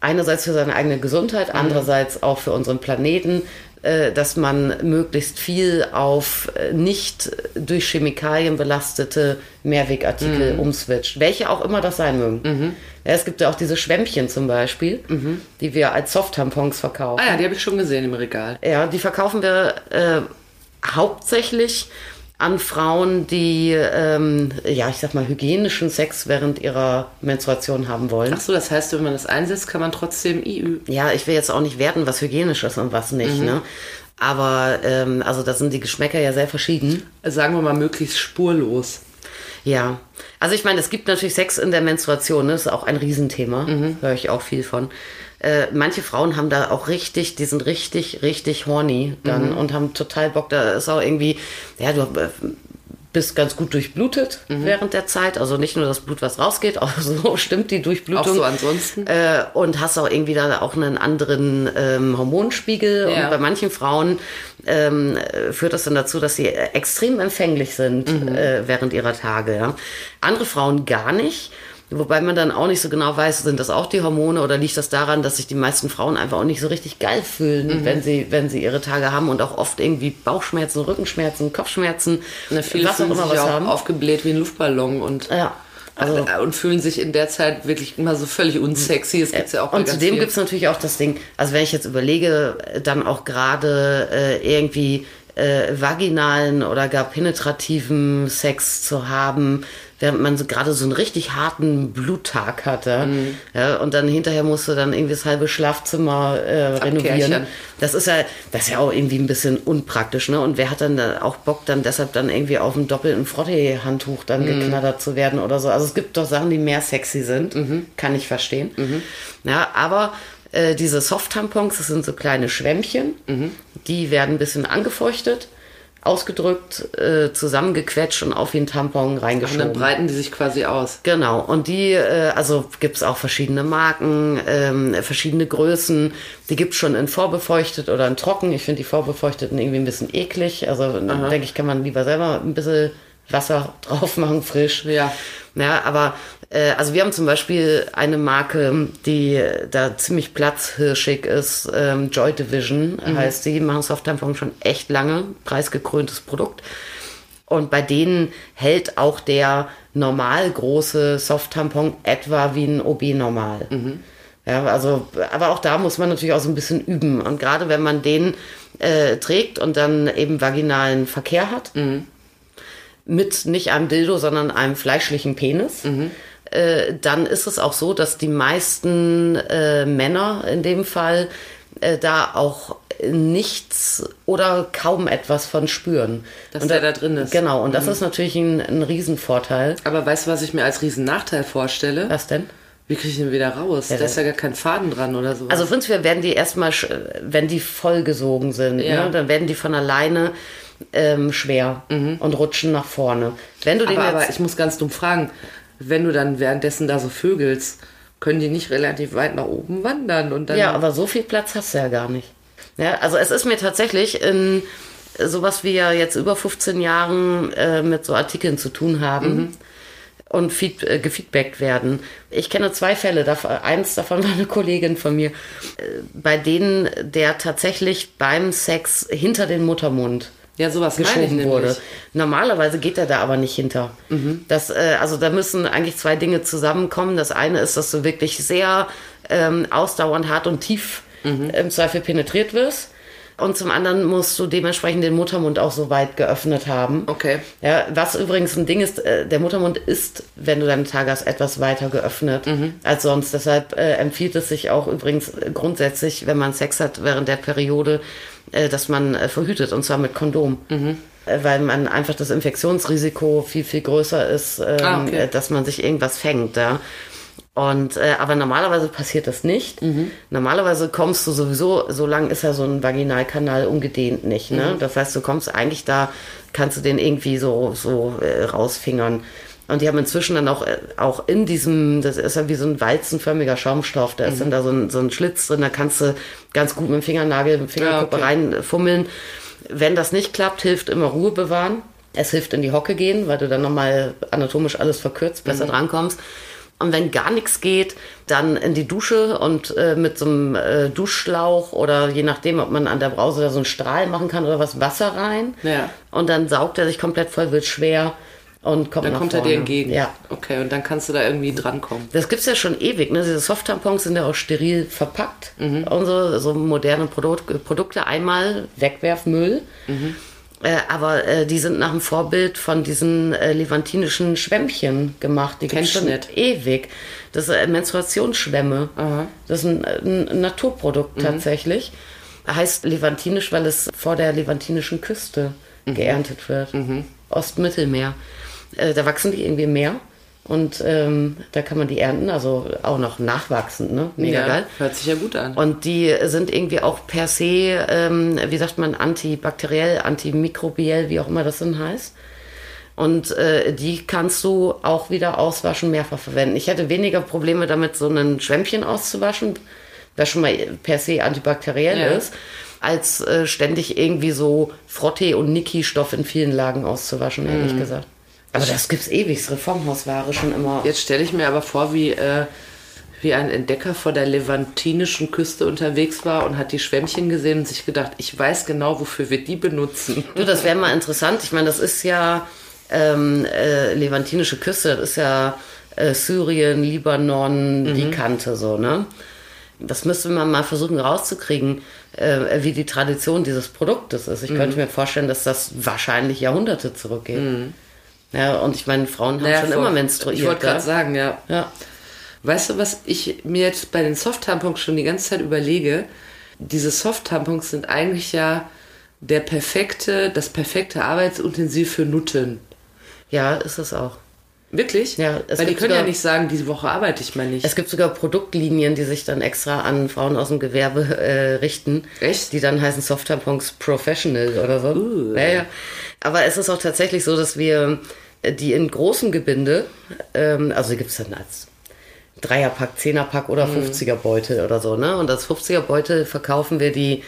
Speaker 2: einerseits für seine eigene Gesundheit,
Speaker 1: Mhm.
Speaker 2: andererseits auch für unseren Planeten, äh, dass man möglichst viel auf äh, nicht durch Chemikalien belastete Mehrwegartikel
Speaker 1: Mhm.
Speaker 2: umswitcht, welche auch immer das sein mögen. Ja, es gibt ja auch diese Schwämmchen zum Beispiel, die wir als Soft-Tampons verkaufen.
Speaker 1: Mhm. Ah ja, die habe ich schon gesehen im Regal.
Speaker 2: Ja, die verkaufen wir äh, hauptsächlich an Frauen, die, ähm, ja, ich sag mal, hygienischen Sex während ihrer Menstruation haben wollen.
Speaker 1: Ach so, das heißt, wenn man das einsetzt, kann man trotzdem IÜ.
Speaker 2: Ja, ich will jetzt auch nicht werten, was hygienisch ist und was nicht, ne? Aber, ähm, also da sind die Geschmäcker ja sehr verschieden.
Speaker 1: Sagen wir mal möglichst spurlos.
Speaker 2: Ja, also ich meine, es gibt natürlich Sex in der Menstruation, ne? das ist auch ein Riesenthema, höre ich auch viel von. Äh, manche Frauen haben da auch richtig, die sind richtig, richtig horny dann und haben total Bock. Da ist auch irgendwie, ja, du äh, bist ganz gut durchblutet während der Zeit. Also nicht nur das Blut, was rausgeht, *laughs* auch so stimmt die Durchblutung.
Speaker 1: Auch so ansonsten.
Speaker 2: Äh, und hast auch irgendwie da auch einen anderen ähm, Hormonspiegel.
Speaker 1: Ja.
Speaker 2: Und bei manchen Frauen ähm, äh, führt das dann dazu, dass sie extrem empfänglich sind äh, während ihrer Tage. Ja. Andere Frauen gar nicht. Wobei man dann auch nicht so genau weiß, sind das auch die Hormone oder liegt das daran, dass sich die meisten Frauen einfach auch nicht so richtig geil fühlen, wenn sie, wenn sie ihre Tage haben und auch oft irgendwie Bauchschmerzen, Rückenschmerzen, Kopfschmerzen,
Speaker 1: Na, viele
Speaker 2: was auch immer was
Speaker 1: auch
Speaker 2: haben.
Speaker 1: aufgebläht wie ein Luftballon und,
Speaker 2: Ja. Also,
Speaker 1: äh, und fühlen sich in der Zeit wirklich immer so völlig unsexy. Das gibt's ja auch
Speaker 2: Und zudem gibt es natürlich auch das Ding, also wenn ich jetzt überlege, äh, dann auch gerade äh, irgendwie äh, vaginalen oder gar penetrativen Sex zu haben, während man so gerade so einen richtig harten Bluttag hatte.
Speaker 1: Mhm.
Speaker 2: Ja, und dann hinterher musste dann irgendwie das halbe Schlafzimmer äh, renovieren. Das ist ja, das ist ja auch irgendwie ein bisschen unpraktisch, ne? Und wer hat dann da auch Bock, dann deshalb dann irgendwie auf einem doppelten Frottee-Handtuch dann
Speaker 1: Mhm.
Speaker 2: geknattert zu werden oder so? Also es gibt doch Sachen, die mehr sexy sind.
Speaker 1: Mhm.
Speaker 2: Kann ich verstehen. Ja, aber äh, diese Soft-Tampons, das sind so kleine Schwämmchen,
Speaker 1: Mhm.
Speaker 2: die werden ein bisschen angefeuchtet, ausgedrückt, äh, zusammengequetscht und auf den Tampon
Speaker 1: und dann
Speaker 2: reingeschoben.
Speaker 1: breiten die sich quasi aus.
Speaker 2: Genau, und die, äh, also gibt's auch verschiedene Marken, ähm, verschiedene Größen. Die gibt's schon in vorbefeuchtet oder in trocken. Ich finde die vorbefeuchteten irgendwie ein bisschen eklig. Also denke ich, kann man lieber selber ein bisschen Wasser *laughs* drauf machen, frisch.
Speaker 1: Ja.
Speaker 2: Ja, aber äh, also wir haben zum Beispiel eine Marke, die da ziemlich platzhirschig ist. Ähm, Joy Division heißt sie, machen Soft-Tampon schon echt lange, preisgekröntes Produkt. Und bei denen hält auch der normal große Soft-Tampon etwa wie ein OB normal. Ja, also, aber auch da muss man natürlich auch so ein bisschen üben. Und gerade wenn man den äh, trägt und dann eben vaginalen Verkehr hat, mit nicht einem Dildo, sondern einem fleischlichen Penis, äh, dann ist es auch so, dass die meisten äh, Männer in dem Fall äh, da auch nichts oder kaum etwas von spüren.
Speaker 1: Dass
Speaker 2: und
Speaker 1: der da drin ist.
Speaker 2: Genau, und das ist natürlich ein, ein Riesenvorteil.
Speaker 1: Aber weißt du, was ich mir als Riesennachteil vorstelle?
Speaker 2: Was denn?
Speaker 1: Wie kriege ich den wieder raus? da ist ja gar kein Faden dran oder so.
Speaker 2: Also prinzipiell werden die erstmal, sch- wenn die vollgesogen sind,
Speaker 1: Ja.
Speaker 2: ne, dann werden die von alleine ähm, schwer und rutschen nach vorne. Wenn du den
Speaker 1: Mhm. aber, aber
Speaker 2: jetzt,
Speaker 1: ich muss ganz dumm fragen, wenn du dann währenddessen da so vögelst, können die nicht relativ weit nach oben wandern und dann.
Speaker 2: ja, aber so viel Platz hast du ja gar nicht. Ja, also es ist mir tatsächlich in sowas wie ja jetzt über 15 Jahren äh, mit so Artikeln zu tun haben. Und feed, äh, gefeedbackt werden. Ich kenne zwei Fälle. Dav eins davon war eine Kollegin von mir, äh, bei denen der tatsächlich beim Sex hinter den Muttermund
Speaker 1: ja sowas
Speaker 2: geschoben wurde. Normalerweise geht er da aber nicht hinter. Das, äh, also da müssen eigentlich zwei Dinge zusammenkommen. Das eine ist, dass du wirklich sehr ähm, ausdauernd hart und tief im Zweifel penetriert wirst. Und zum anderen musst du dementsprechend den Muttermund auch so weit geöffnet haben.
Speaker 1: Okay.
Speaker 2: Ja, was übrigens ein Ding ist, äh, der Muttermund ist, wenn du deine Tage hast, etwas weiter geöffnet als sonst. Deshalb äh, empfiehlt es sich auch übrigens grundsätzlich, wenn man Sex hat während der Periode, äh, dass man äh, verhütet und zwar mit Kondom. Äh, Weil man einfach das Infektionsrisiko viel, viel größer ist, ähm,
Speaker 1: Ah, okay.
Speaker 2: dass man sich irgendwas fängt. Ja. Und äh, aber normalerweise passiert das nicht. Normalerweise kommst du sowieso, so lang ist ja so ein Vaginalkanal ungedehnt nicht. Ne? Das heißt, du kommst eigentlich da, kannst du den irgendwie so so äh, rausfingern. Und die haben inzwischen dann auch äh, auch in diesem, das ist ja wie so ein walzenförmiger Schaumstoff, da ist dann da so ein, so ein Schlitz drin, da kannst du ganz gut mit dem Fingernagel, mit dem Fingerkuppe
Speaker 1: okay.
Speaker 2: reinfummeln. Wenn das nicht klappt, hilft immer Ruhe bewahren. Es hilft in die Hocke gehen, weil du dann nochmal anatomisch alles verkürzt, besser drankommst. Und wenn gar nichts geht, dann in die Dusche und äh, mit so einem äh, Duschschlauch oder je nachdem, ob man an der Brause da so einen Strahl machen kann oder was, Wasser rein.
Speaker 1: Ja.
Speaker 2: Und dann saugt er sich komplett voll, wird schwer und kommt
Speaker 1: Dann kommt er
Speaker 2: vorne.
Speaker 1: dir entgegen.
Speaker 2: Ja.
Speaker 1: Okay, und dann kannst du da irgendwie drankommen.
Speaker 2: Das gibt's ja schon ewig, ne? Diese Soft-Tampons sind ja auch steril verpackt.
Speaker 1: Mhm.
Speaker 2: Unsere so moderne Produkt, Produkte einmal Wegwerfmüll.
Speaker 1: Mhm.
Speaker 2: Äh, aber äh, die sind nach dem Vorbild von diesen äh, levantinischen Schwämmchen gemacht. Die gibt's schon
Speaker 1: Kennst
Speaker 2: ewig. Das sind äh, Menstruationsschwämme. Das ist ein, ein, ein
Speaker 1: Mhm.
Speaker 2: Naturprodukt tatsächlich. Heißt levantinisch, weil es vor der levantinischen Küste
Speaker 1: Mhm.
Speaker 2: geerntet wird. Ostmittelmeer. Äh, da wachsen die irgendwie im Meer. Und ähm, da kann man die ernten, also auch noch nachwachsend, ne? Mega
Speaker 1: ja,
Speaker 2: geil.
Speaker 1: Hört sich ja gut an.
Speaker 2: Und die sind irgendwie auch per se, ähm, wie sagt man, antibakteriell, antimikrobiell, wie auch immer das dann heißt. Und äh, die kannst du auch wieder auswaschen, mehrfach verwenden. Ich hätte weniger Probleme damit, so ein Schwämmchen auszuwaschen, das schon mal per se antibakteriell
Speaker 1: Ja.
Speaker 2: ist, als äh, ständig irgendwie so Frottee- und Niki-Stoff in vielen Lagen auszuwaschen, ehrlich
Speaker 1: Mhm.
Speaker 2: gesagt. Aber das gibt's ewig, das Reformhausware schon immer.
Speaker 1: Jetzt stelle ich mir aber vor, wie, äh, wie ein Entdecker vor der levantinischen Küste unterwegs war und hat die Schwämmchen gesehen und sich gedacht, ich weiß genau, wofür wir die benutzen.
Speaker 2: Du, das wäre mal interessant. Ich meine, das ist ja ähm, äh, levantinische Küste, das ist ja äh, Syrien, Libanon, die Kante so, ne? Das müsste man mal versuchen rauszukriegen, äh, wie die Tradition dieses Produktes ist. Ich könnte mir vorstellen, dass das wahrscheinlich Jahrhunderte zurückgeht. Ja, und ich meine, Frauen haben
Speaker 1: Naja,
Speaker 2: schon
Speaker 1: vor-
Speaker 2: immer menstruiert.
Speaker 1: Ich wollte gerade sagen, ja.
Speaker 2: Ja.
Speaker 1: Weißt du, was ich mir jetzt bei den Soft-Tampons schon die ganze Zeit überlege? Diese Soft-Tampons sind eigentlich ja der perfekte, das perfekte Arbeitsutensil für Nutten.
Speaker 2: ja, ist es auch.
Speaker 1: Wirklich?
Speaker 2: Ja,
Speaker 1: Weil die können ja
Speaker 2: sogar-
Speaker 1: nicht sagen, diese Woche arbeite ich mal nicht.
Speaker 2: Es gibt sogar Produktlinien, die sich dann extra an Frauen aus dem Gewerbe äh, richten.
Speaker 1: Echt?
Speaker 2: Die dann heißen Soft Tampons Professional oder so.
Speaker 1: Uh.
Speaker 2: Ja, ja. Aber es ist auch tatsächlich so, dass wir äh, die in großem Gebinde, ähm, also die gibt es dann als Dreierpack, Zehnerpack oder 50er Beutel oder so, ne? Und als 50er Beutel verkaufen wir die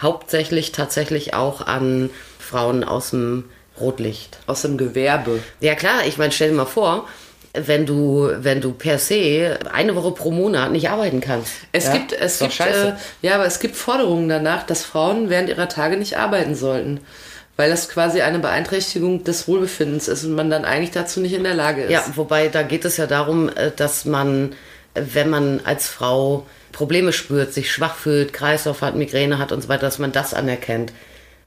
Speaker 2: hauptsächlich tatsächlich auch an Frauen aus dem Rotlicht.
Speaker 1: Aus dem Gewerbe.
Speaker 2: Ja klar, ich meine, stell dir mal vor, wenn du, wenn du per se eine Woche pro Monat nicht arbeiten kannst.
Speaker 1: Es
Speaker 2: ja?
Speaker 1: gibt, es gibt, äh, ja, aber es gibt Forderungen danach, dass Frauen während ihrer Tage nicht arbeiten sollten. Weil das quasi eine Beeinträchtigung des Wohlbefindens ist und man dann eigentlich dazu nicht in der Lage ist.
Speaker 2: ja, wobei da geht es ja darum, äh, dass man, wenn man als Frau Probleme spürt, sich schwach fühlt, Kreislauf hat, Migräne hat und so weiter, dass man das anerkennt.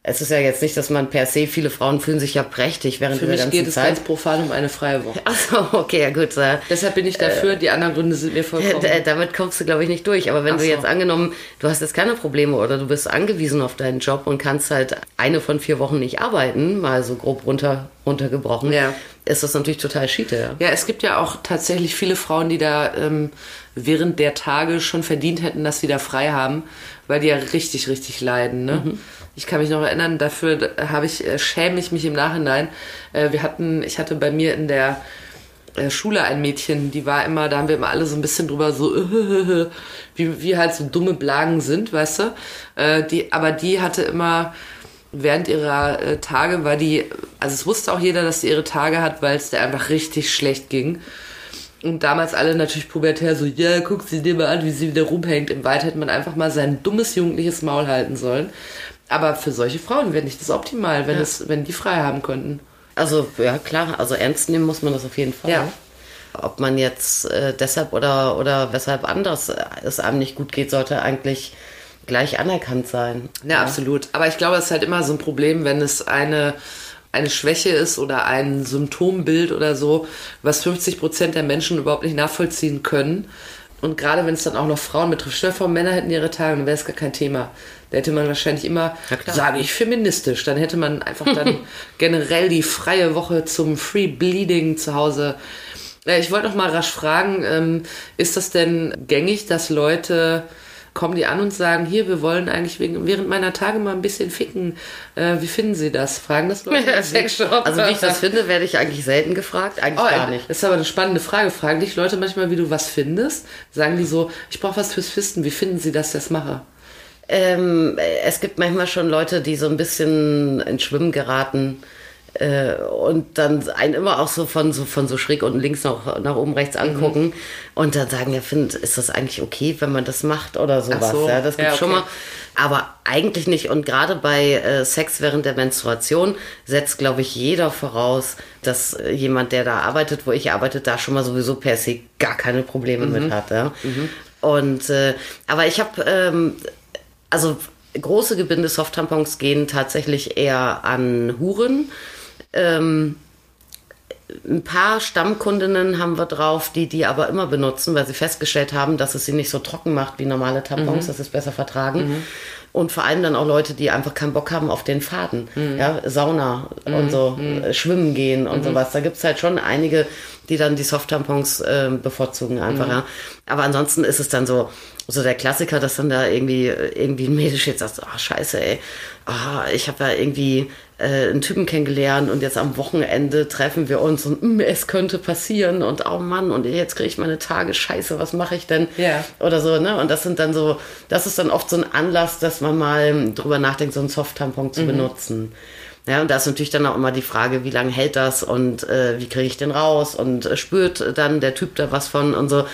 Speaker 2: Es ist ja jetzt nicht, dass man per se, viele Frauen fühlen sich ja prächtig während
Speaker 1: Für
Speaker 2: dieser
Speaker 1: mich
Speaker 2: ganzen
Speaker 1: geht es ganz profan um eine freie Woche.
Speaker 2: Achso, okay, ja gut. Äh,
Speaker 1: Deshalb bin ich dafür, die anderen Gründe sind mir *laughs* vollkommen.
Speaker 2: damit kommst du, glaube ich, nicht durch. Aber wenn
Speaker 1: Ach
Speaker 2: du
Speaker 1: so.
Speaker 2: jetzt angenommen, du hast jetzt keine Probleme oder du bist angewiesen auf deinen Job und kannst halt eine von vier Wochen nicht arbeiten, mal so grob runter, runtergebrochen,
Speaker 1: Ja.
Speaker 2: ist das natürlich total schiete. Ja.
Speaker 1: Ja, es gibt ja auch tatsächlich viele Frauen, die da ähm, während der Tage schon verdient hätten, dass sie da frei haben, weil die ja richtig, richtig leiden. Ne?
Speaker 2: Mhm.
Speaker 1: Ich kann mich noch erinnern, dafür habe ich, äh, schäme ich mich im Nachhinein. Äh, wir hatten, ich hatte bei mir in der äh, Schule ein Mädchen, die war immer, da haben wir immer alle so ein bisschen drüber so, *laughs* wie, wie halt so dumme Blagen sind, weißt du? Die, aber die hatte immer, während ihrer äh, Tage war die, also es wusste auch jeder, dass sie ihre Tage hat, weil es der einfach richtig schlecht ging. Und damals alle natürlich pubertär so, ja, guck sie dir mal an, wie sie wieder rumhängt. Im Wald hätte man einfach mal sein dummes jugendliches Maul halten sollen. Aber für solche Frauen wäre nicht das optimal, wenn, es, wenn die frei haben könnten.
Speaker 2: Also, ja, klar, also ernst nehmen muss man das auf jeden Fall.
Speaker 1: Ja.
Speaker 2: Ob man jetzt äh, deshalb oder, oder weshalb anders äh, es einem nicht gut geht, sollte eigentlich gleich anerkannt sein.
Speaker 1: Ja, absolut. Aber ich glaube, es ist halt immer so ein Problem, wenn es eine, eine Schwäche ist oder ein Symptombild oder so, was 50 Prozent der Menschen überhaupt nicht nachvollziehen können. Und gerade wenn es dann auch noch Frauen betrifft, stell vor, Männer hätten ihre Tage, dann wäre es gar kein Thema. Da hätte man wahrscheinlich immer, sage ich, feministisch. Dann hätte man einfach dann *laughs* generell die freie Woche zum Free Bleeding zu Hause. Äh, Ich wollte noch mal rasch fragen, ähm, ist das denn gängig, dass Leute kommen die an und sagen, hier, wir wollen eigentlich wegen, während meiner Tage mal ein bisschen ficken. Äh, wie finden Sie das? Fragen das Leute *laughs* im Sexshop?
Speaker 2: Also wie ich das finde, werde ich eigentlich selten gefragt. Eigentlich
Speaker 1: Oh,
Speaker 2: gar nicht.
Speaker 1: Das ist aber eine spannende Frage. Fragen dich Leute manchmal, wie du was findest? Sagen die so, ich brauche was fürs Fisten. Wie finden sie, dass ich das mache?
Speaker 2: Ähm, es gibt manchmal schon Leute, die so ein bisschen ins Schwimmen geraten äh, und dann einen immer auch so von so von so schräg unten links nach, nach oben rechts angucken und dann sagen, ja, find, ist das eigentlich okay, wenn man das macht oder sowas?
Speaker 1: so.
Speaker 2: Ja, das gibt
Speaker 1: Ja,
Speaker 2: schon
Speaker 1: okay.
Speaker 2: mal. Aber eigentlich nicht. Und gerade bei äh, Sex während der Menstruation setzt, glaube ich, jeder voraus, dass äh, jemand, der da arbeitet, wo ich arbeite, da schon mal sowieso per se gar keine Probleme mit hat. Ja? Und äh, aber ich habe ähm, also große Gebinde Soft-Tampons gehen tatsächlich eher an Huren. Ähm, ein paar Stammkundinnen haben wir drauf, die die aber immer benutzen, weil sie festgestellt haben, dass es sie nicht so trocken macht wie normale Tampons, dass sie es besser vertragen. Und vor allem dann auch Leute, die einfach keinen Bock haben auf den Faden. Ja, Sauna und so, äh, schwimmen gehen und sowas. Da gibt's halt schon einige, die dann die Soft-Tampons äh, bevorzugen einfach. Ja. Aber ansonsten ist es dann so, so der Klassiker, dass dann da irgendwie, irgendwie ein Mädel steht sagt, ah scheiße, ey, ah, ich habe ja irgendwie äh, einen Typen kennengelernt und jetzt am Wochenende treffen wir uns und mm, es könnte passieren und oh Mann, und jetzt kriege ich meine Tage, scheiße, was mache ich denn?
Speaker 1: Ja.
Speaker 2: Oder so, ne? Und das sind dann so, das ist dann oft so ein Anlass, dass man mal drüber nachdenkt, so einen Soft-Tampon zu benutzen. Ja, und da ist natürlich dann auch immer die Frage, wie lange hält das und äh, wie kriege ich den raus und äh, spürt dann der Typ da was von und so.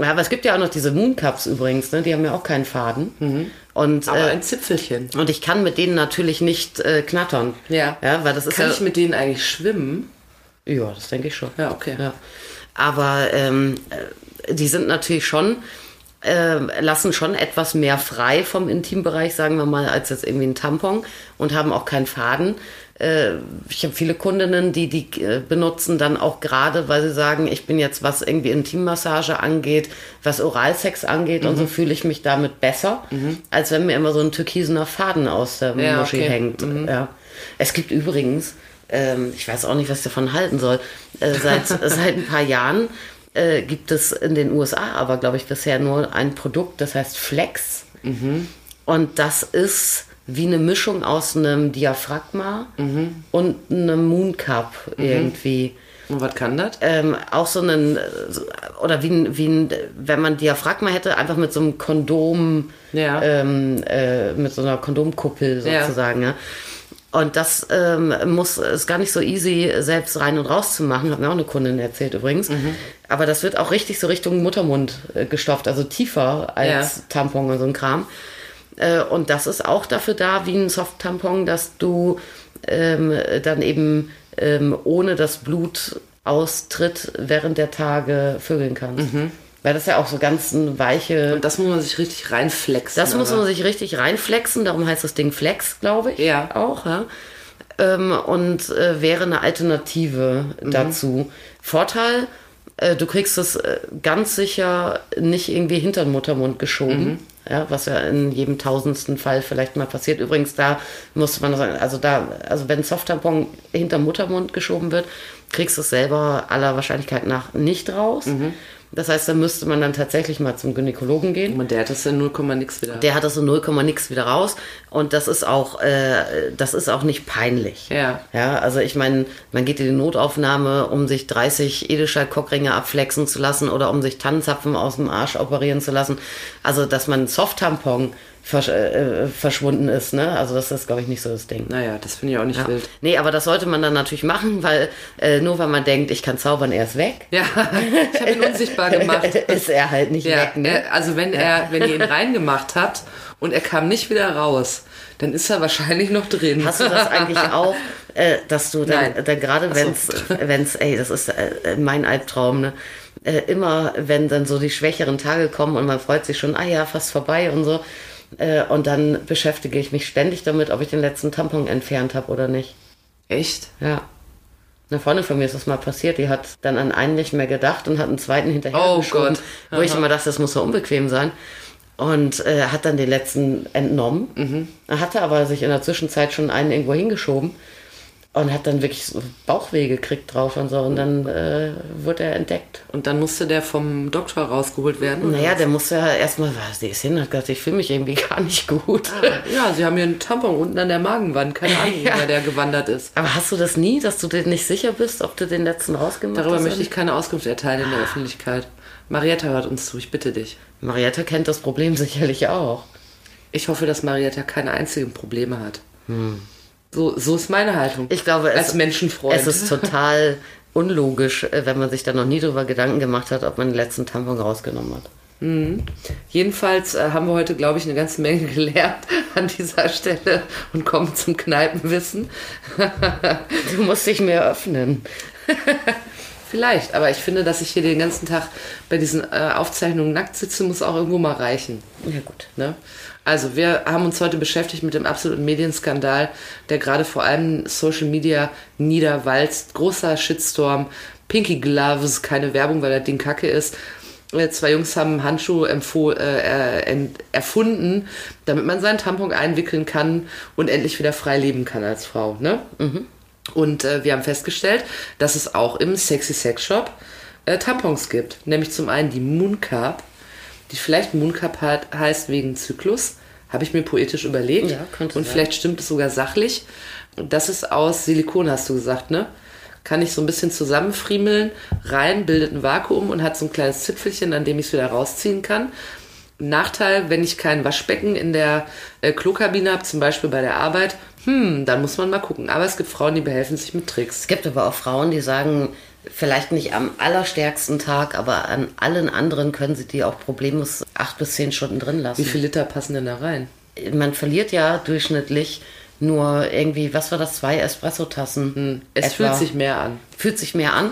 Speaker 2: Ja, aber es gibt ja auch noch diese Mooncups übrigens, ne? die haben ja auch keinen Faden. Und,
Speaker 1: Aber
Speaker 2: äh,
Speaker 1: ein Zipfelchen.
Speaker 2: und ich kann mit denen natürlich nicht äh, knattern.
Speaker 1: Ja.
Speaker 2: Ja, weil das ist
Speaker 1: Kann
Speaker 2: ja,
Speaker 1: ich mit denen eigentlich schwimmen?
Speaker 2: ja, das denke ich schon.
Speaker 1: Ja, okay.
Speaker 2: Ja. Aber ähm, äh, die sind natürlich schon, äh, lassen schon etwas mehr frei vom Intimbereich, sagen wir mal, als jetzt irgendwie ein Tampon und haben auch keinen Faden. Äh, ich habe viele Kundinnen, die die äh, benutzen dann auch gerade, weil sie sagen, ich bin jetzt, was irgendwie Intimmassage angeht, was Oralsex angeht und so
Speaker 1: Mhm.
Speaker 2: fühle ich mich damit besser, als wenn mir immer so ein türkisener Faden aus der
Speaker 1: Ja,
Speaker 2: Muschi
Speaker 1: okay. Mhm.
Speaker 2: hängt. Ja. Es gibt übrigens, ähm, ich weiß auch nicht, was ich davon halten soll, äh, seit, *laughs* seit ein paar Jahren äh, gibt es in den USA aber, glaube ich, bisher nur ein Produkt, das heißt Flex. Und das ist wie eine Mischung aus einem Diaphragma und einem Mooncup irgendwie.
Speaker 1: Und was kann das?
Speaker 2: Ähm, auch so einen, oder wie ein, wie ein, wenn man Diaphragma hätte, einfach mit so einem Kondom,
Speaker 1: Ja.
Speaker 2: ähm, äh, mit so einer Kondomkuppel
Speaker 1: Ja.
Speaker 2: sozusagen, ja. Und das ähm, muss, ist gar nicht so easy, selbst rein und raus zu machen. Hat mir auch eine Kundin erzählt übrigens.
Speaker 1: Mhm.
Speaker 2: Aber das wird auch richtig so Richtung Muttermund äh, gestopft, also tiefer als
Speaker 1: Ja.
Speaker 2: Tampon und so ein Kram. Äh, und das ist auch dafür da, wie ein Soft-Tampon, dass du ähm, dann eben ähm, ohne dass Blut austritt während der Tage vögeln kannst. Weil das ja auch so ganz weiche.
Speaker 1: Und das muss man sich richtig reinflexen.
Speaker 2: Das muss
Speaker 1: aber.
Speaker 2: man sich richtig reinflexen, darum heißt das Ding Flex, glaube ich.
Speaker 1: Ja.
Speaker 2: Auch, ja. Ähm, und äh, wäre eine Alternative
Speaker 1: Mhm.
Speaker 2: dazu. Vorteil, äh, du kriegst es äh, ganz sicher nicht irgendwie hinter den Muttermund geschoben.
Speaker 1: Mhm.
Speaker 2: Ja, was ja in jedem tausendsten Fall vielleicht mal passiert. Übrigens, da muss man sagen, also da, also wenn Softtampon hinterm Muttermund geschoben wird, kriegst du es selber aller Wahrscheinlichkeit nach nicht raus.
Speaker 1: Mhm.
Speaker 2: Das heißt, da müsste man dann tatsächlich mal zum Gynäkologen gehen.
Speaker 1: Und der hat das in 0, nix wieder.
Speaker 2: Der hat das so 0, nix wieder raus und das ist auch, äh, das ist auch nicht peinlich.
Speaker 1: Ja.
Speaker 2: Ja, also ich meine, man geht in die Notaufnahme, um sich 30 Edelstahl-Cockringe abflexen zu lassen oder um sich Tannenzapfen aus dem Arsch operieren zu lassen. Also, dass man Soft-Tampon versch äh, verschwunden ist, ne? Also das ist, glaube ich, nicht so das Ding.
Speaker 1: naja, das finde ich auch nicht
Speaker 2: Ja.
Speaker 1: wild.
Speaker 2: Nee, aber das sollte man dann natürlich machen, weil äh, nur weil man denkt, ich kann zaubern, er ist weg,
Speaker 1: Ja, ich habe ihn unsichtbar *laughs* gemacht.
Speaker 2: ist er halt nicht
Speaker 1: Ja,
Speaker 2: weg, ne?
Speaker 1: er, also wenn er, wenn ihr ihn reingemacht habt und er kam nicht wieder raus, dann ist er wahrscheinlich noch drin.
Speaker 2: Hast du das eigentlich *laughs* auch, äh, dass du dann,
Speaker 1: Nein.
Speaker 2: dann gerade
Speaker 1: Ach so.
Speaker 2: wenn's, wenn's, ey, das ist äh, mein Albtraum, ne? Äh, immer wenn dann so die schwächeren Tage kommen und man freut sich schon, ah ja, fast vorbei und so. Äh, und dann beschäftige ich mich ständig damit, ob ich den letzten Tampon entfernt habe oder nicht.
Speaker 1: Echt?
Speaker 2: Ja. Eine Freundin von mir ist das mal passiert, die hat dann an einen nicht mehr gedacht und hat einen zweiten hinterher
Speaker 1: Oh
Speaker 2: geschoben,
Speaker 1: Gott.
Speaker 2: wo ich immer dachte, das muss so unbequem sein. Und äh, hat dann den letzten entnommen.
Speaker 1: Mhm.
Speaker 2: Er hatte aber sich in der Zwischenzeit schon einen irgendwo hingeschoben und hat dann wirklich so Bauchweh gekriegt drauf und so. Und dann äh, wurde er entdeckt.
Speaker 1: Und dann musste der vom Doktor rausgeholt werden?
Speaker 2: Naja, der musste ja erstmal, was, der ist hin, hat gesagt, ich fühle mich irgendwie *laughs* gar nicht gut.
Speaker 1: Ja, sie haben hier einen Tampon unten an der Magenwand. Keine Ahnung, *laughs*
Speaker 2: Ja.
Speaker 1: wer der gewandert ist.
Speaker 2: Aber hast du das nie, dass du dir nicht sicher bist, ob du den letzten rausgemacht
Speaker 1: Darüber
Speaker 2: hast?
Speaker 1: möchte ich keine Auskunft erteilen in der Öffentlichkeit. Marietta hört uns zu, ich bitte dich.
Speaker 2: Marietta kennt das Problem sicherlich auch.
Speaker 1: Ich hoffe, dass Marietta keine einzigen Probleme hat. So, so ist meine Haltung.
Speaker 2: Ich glaube,
Speaker 1: als
Speaker 2: es,
Speaker 1: Menschenfreund.
Speaker 2: es ist total unlogisch, äh, wenn man sich da noch nie drüber Gedanken gemacht hat, ob man den letzten Tampon rausgenommen hat.
Speaker 1: Jedenfalls äh, haben wir heute, glaube ich, eine ganze Menge *laughs* gelernt an dieser Stelle und kommen zum Kneipenwissen.
Speaker 2: Du musst dich mehr öffnen. *laughs*
Speaker 1: Vielleicht, aber ich finde, dass ich hier den ganzen Tag bei diesen äh, Aufzeichnungen nackt sitze, muss auch irgendwo mal reichen.
Speaker 2: Ja gut.
Speaker 1: Ne? Also, wir haben uns heute beschäftigt mit dem absoluten Medienskandal, der gerade vor allem Social Media niederwalzt. Großer Shitstorm, Pinky Gloves, keine Werbung, weil das Ding kacke ist. Äh, Zwei Jungs haben einen Handschuh empfoh- äh, ent- erfunden, damit man seinen Tampon einwickeln kann und endlich wieder frei leben kann als Frau. Ne? Und äh, wir haben festgestellt, dass es auch im Sexy Sex Shop äh, Tampons gibt. Nämlich zum einen die Moon die vielleicht Moon Cup hat, heißt wegen Zyklus. Habe ich mir poetisch überlegt.
Speaker 2: Ja, könnte
Speaker 1: Und
Speaker 2: sein.
Speaker 1: vielleicht stimmt es sogar sachlich. Das ist aus Silikon, hast du gesagt, ne? Kann ich so ein bisschen zusammenfriemeln, rein, bildet ein Vakuum und hat so ein kleines Zipfelchen, an dem ich es wieder rausziehen kann. Nachteil, wenn ich kein Waschbecken in der äh, Klokabine habe, zum Beispiel bei der Arbeit, hm, dann muss man mal gucken. Aber es gibt Frauen, die behelfen sich mit Tricks.
Speaker 2: Es gibt aber auch Frauen, die sagen, vielleicht nicht am allerstärksten Tag, aber an allen anderen können sie die auch problemlos acht bis zehn Stunden drin
Speaker 1: Wie
Speaker 2: lassen.
Speaker 1: viel Liter passen denn da rein?
Speaker 2: Man verliert ja durchschnittlich nur irgendwie, was war das, zwei Espresso-Tassen.
Speaker 1: Es
Speaker 2: etwa.
Speaker 1: fühlt sich mehr an.
Speaker 2: fühlt sich mehr an.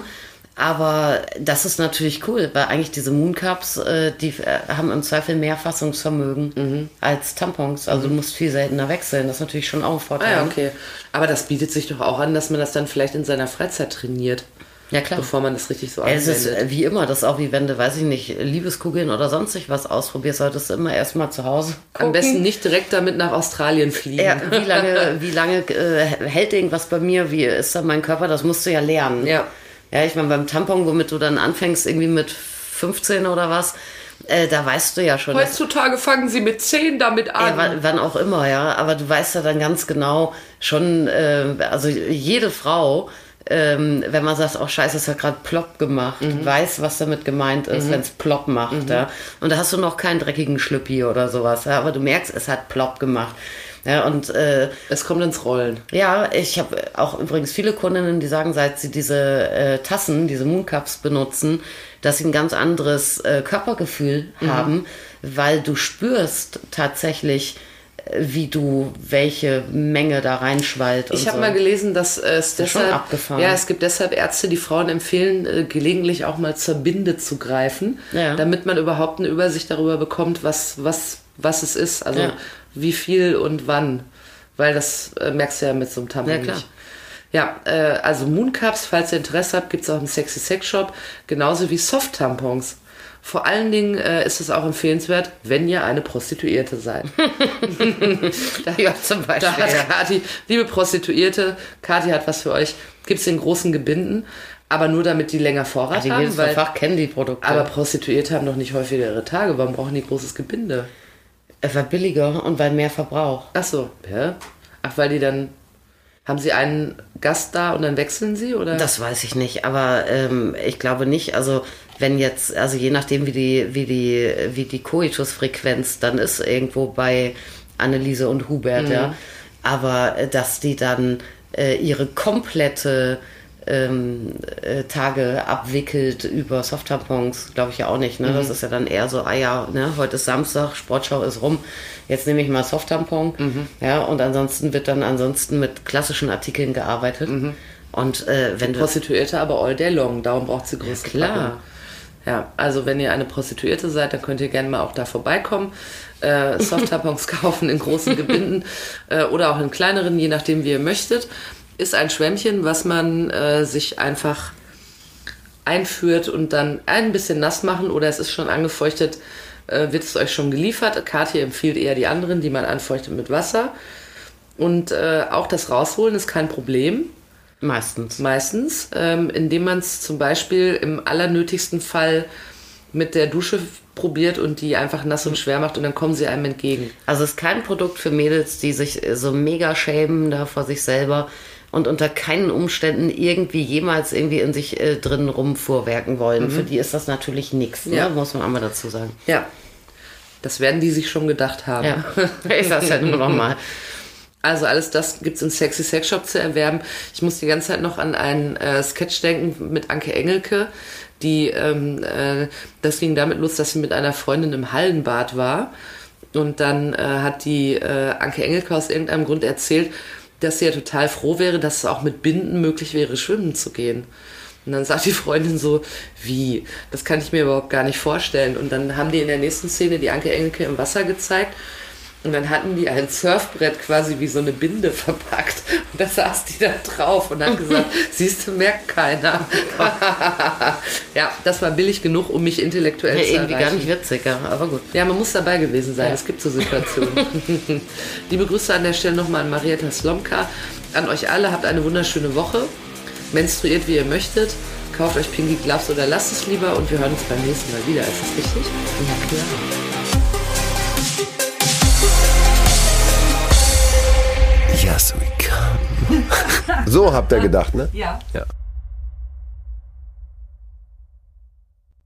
Speaker 2: Aber das ist natürlich cool, weil eigentlich diese Mooncups, äh, die äh, haben im Zweifel mehr Fassungsvermögen
Speaker 1: Mhm.
Speaker 2: als Tampons. Also du musst viel seltener wechseln. Das ist natürlich schon auch ein Vorteil.
Speaker 1: Ah ja, okay. Aber das bietet sich doch auch an, dass man das dann vielleicht in seiner Freizeit trainiert,
Speaker 2: Ja, klar.
Speaker 1: bevor man das richtig so
Speaker 2: Es ist
Speaker 1: anwendet.
Speaker 2: wie immer, das ist auch wie wenn du, weiß ich nicht, Liebeskugeln oder sonstig was ausprobierst, solltest du immer erstmal zu Hause gucken.
Speaker 1: Am besten nicht direkt damit nach Australien fliegen.
Speaker 2: Ja, wie *laughs* lange, wie lange äh, hält irgendwas bei mir? Wie ist da mein Körper? Das musst du ja lernen.
Speaker 1: Ja.
Speaker 2: Ja, ich meine, beim Tampon, womit du dann anfängst, irgendwie mit 15 oder was, äh, da weißt du ja schon.
Speaker 1: Heutzutage fangen sie mit 10 damit
Speaker 2: ja,
Speaker 1: an.
Speaker 2: wann, wann auch immer, ja. Aber du weißt ja dann ganz genau schon, äh, also jede Frau, ähm, wenn man sagt, oh scheiße, es hat gerade plopp gemacht,
Speaker 1: Mhm.
Speaker 2: weiß, was damit gemeint ist, wenn es plopp macht. Ja. Und da hast du noch keinen dreckigen Schlüppi oder sowas, ja. aber du merkst, es hat plopp gemacht. Ja, und äh,
Speaker 1: es kommt ins Rollen.
Speaker 2: ja, ich habe auch übrigens viele Kundinnen, die sagen, seit sie diese äh, Tassen, diese Mooncups benutzen, dass sie ein ganz anderes äh, Körpergefühl haben, weil du spürst tatsächlich wie du welche Menge da reinschwallt.
Speaker 1: Ich habe
Speaker 2: so.
Speaker 1: mal gelesen, dass es
Speaker 2: schon
Speaker 1: deshalb,
Speaker 2: abgefahren.
Speaker 1: ja, es gibt deshalb Ärzte, die Frauen empfehlen, äh, gelegentlich auch mal zur Binde zu greifen,
Speaker 2: Ja.
Speaker 1: damit man überhaupt eine Übersicht darüber bekommt, was, was, was es ist, also
Speaker 2: Ja.
Speaker 1: wie viel und wann, weil das äh, merkst du ja mit so einem Tampon
Speaker 2: Ja, klar.
Speaker 1: nicht. Ja, äh, also Mooncups, falls ihr Interesse habt, gibt es auch im Sexy Sex Shop, genauso wie Soft-Tampons. Vor allen Dingen äh, ist es auch empfehlenswert, wenn ihr eine Prostituierte seid. *laughs*
Speaker 2: Ja, zum Beispiel.
Speaker 1: Da hat
Speaker 2: ja.
Speaker 1: Kathi, liebe Prostituierte, Kathi hat was für euch. Gibt es in großen Gebinden, aber nur damit die länger Vorrat
Speaker 2: Die
Speaker 1: haben. Weil,
Speaker 2: Fach kennen die Produkte.
Speaker 1: aber Prostituierte haben doch nicht häufiger ihre Tage. Warum brauchen die großes Gebinde?
Speaker 2: es war billiger und weil mehr Verbrauch.
Speaker 1: Ach so, ja. Ach, weil die dann. Haben sie einen Gast da und dann wechseln sie? Oder?
Speaker 2: Das weiß ich nicht, aber ähm, ich glaube nicht. Also wenn jetzt, also je nachdem wie die, wie die, wie die Koitusfrequenz dann ist irgendwo bei Anneliese und Hubert, ja. Aber äh, dass die dann äh, ihre komplette ähm, äh, Tage abwickelt über Softtampons, glaube ich ja auch nicht. Ne? Das ist ja dann eher so, ah ja, ne, heute ist Samstag, Sportschau ist rum, jetzt nehme ich mal Softtampon. Ja, und ansonsten wird dann ansonsten mit klassischen Artikeln gearbeitet. Und äh, wenn du
Speaker 1: Prostituierte aber all day long. Darum braucht sie große
Speaker 2: klar.
Speaker 1: Packung. Ja, also wenn ihr eine Prostituierte seid, dann könnt ihr gerne mal auch da vorbeikommen. Äh, *laughs* Soft-Tampons kaufen in großen Gebinden *laughs* äh, oder auch in kleineren, je nachdem wie ihr möchtet. Ist ein Schwämmchen, was man äh, sich einfach einführt und dann ein bisschen nass machen oder es ist schon angefeuchtet, äh, wird es euch schon geliefert. Kathi empfiehlt eher die anderen, die man anfeuchtet mit Wasser. Und äh, auch das Rausholen ist kein Problem
Speaker 2: meistens.
Speaker 1: meistens, ähm, indem man es zum Beispiel im allernötigsten Fall mit der Dusche probiert und die einfach nass und schwer macht und dann kommen sie einem entgegen.
Speaker 2: Also es ist kein Produkt für Mädels, die sich so mega schämen da vor sich selber und unter keinen Umständen irgendwie jemals irgendwie in sich äh, drin rumfuhrwerken wollen. Für die ist das natürlich nichts, ne?
Speaker 1: Ja.
Speaker 2: muss man einmal dazu sagen.
Speaker 1: Ja, das werden die sich schon gedacht haben.
Speaker 2: Ja, *laughs* ich sag's ja nur nochmal.
Speaker 1: Also alles das gibt's im Sexy Sex Shop zu erwerben. Ich muss die ganze Zeit noch an einen äh, Sketch denken mit Anke Engelke, die ähm, äh, das ging damit los, dass sie mit einer Freundin im Hallenbad war und dann äh, hat die äh, Anke Engelke aus irgendeinem Grund erzählt, dass sie ja total froh wäre, dass es auch mit Binden möglich wäre, schwimmen zu gehen. Und dann sagt die Freundin so, wie? Das kann ich mir überhaupt gar nicht vorstellen. Und dann haben die in der nächsten Szene die Anke Engelke im Wasser gezeigt. Und dann hatten die ein Surfbrett quasi wie so eine Binde *laughs* verpackt. Und da saß die da drauf und hat gesagt, *laughs* siehst du, merkt keiner. *laughs* ja, das war billig genug, um mich intellektuell
Speaker 2: Ja,
Speaker 1: zu
Speaker 2: irgendwie
Speaker 1: erreichen.
Speaker 2: gar nicht witzig, ja, aber gut.
Speaker 1: Ja, man muss dabei gewesen sein.
Speaker 2: Ja.
Speaker 1: Es gibt so Situationen. Liebe Grüße an der Stelle nochmal an Marietta Slomka. An euch alle, habt eine wunderschöne Woche. Menstruiert, wie ihr möchtet. Kauft euch Pinky Gloves oder lasst es lieber und wir hören uns beim nächsten Mal wieder. Ist das richtig?
Speaker 2: Ja, klar.
Speaker 3: Yes, we come.
Speaker 4: So habt ihr gedacht, ne?
Speaker 1: Ja.
Speaker 4: Ja.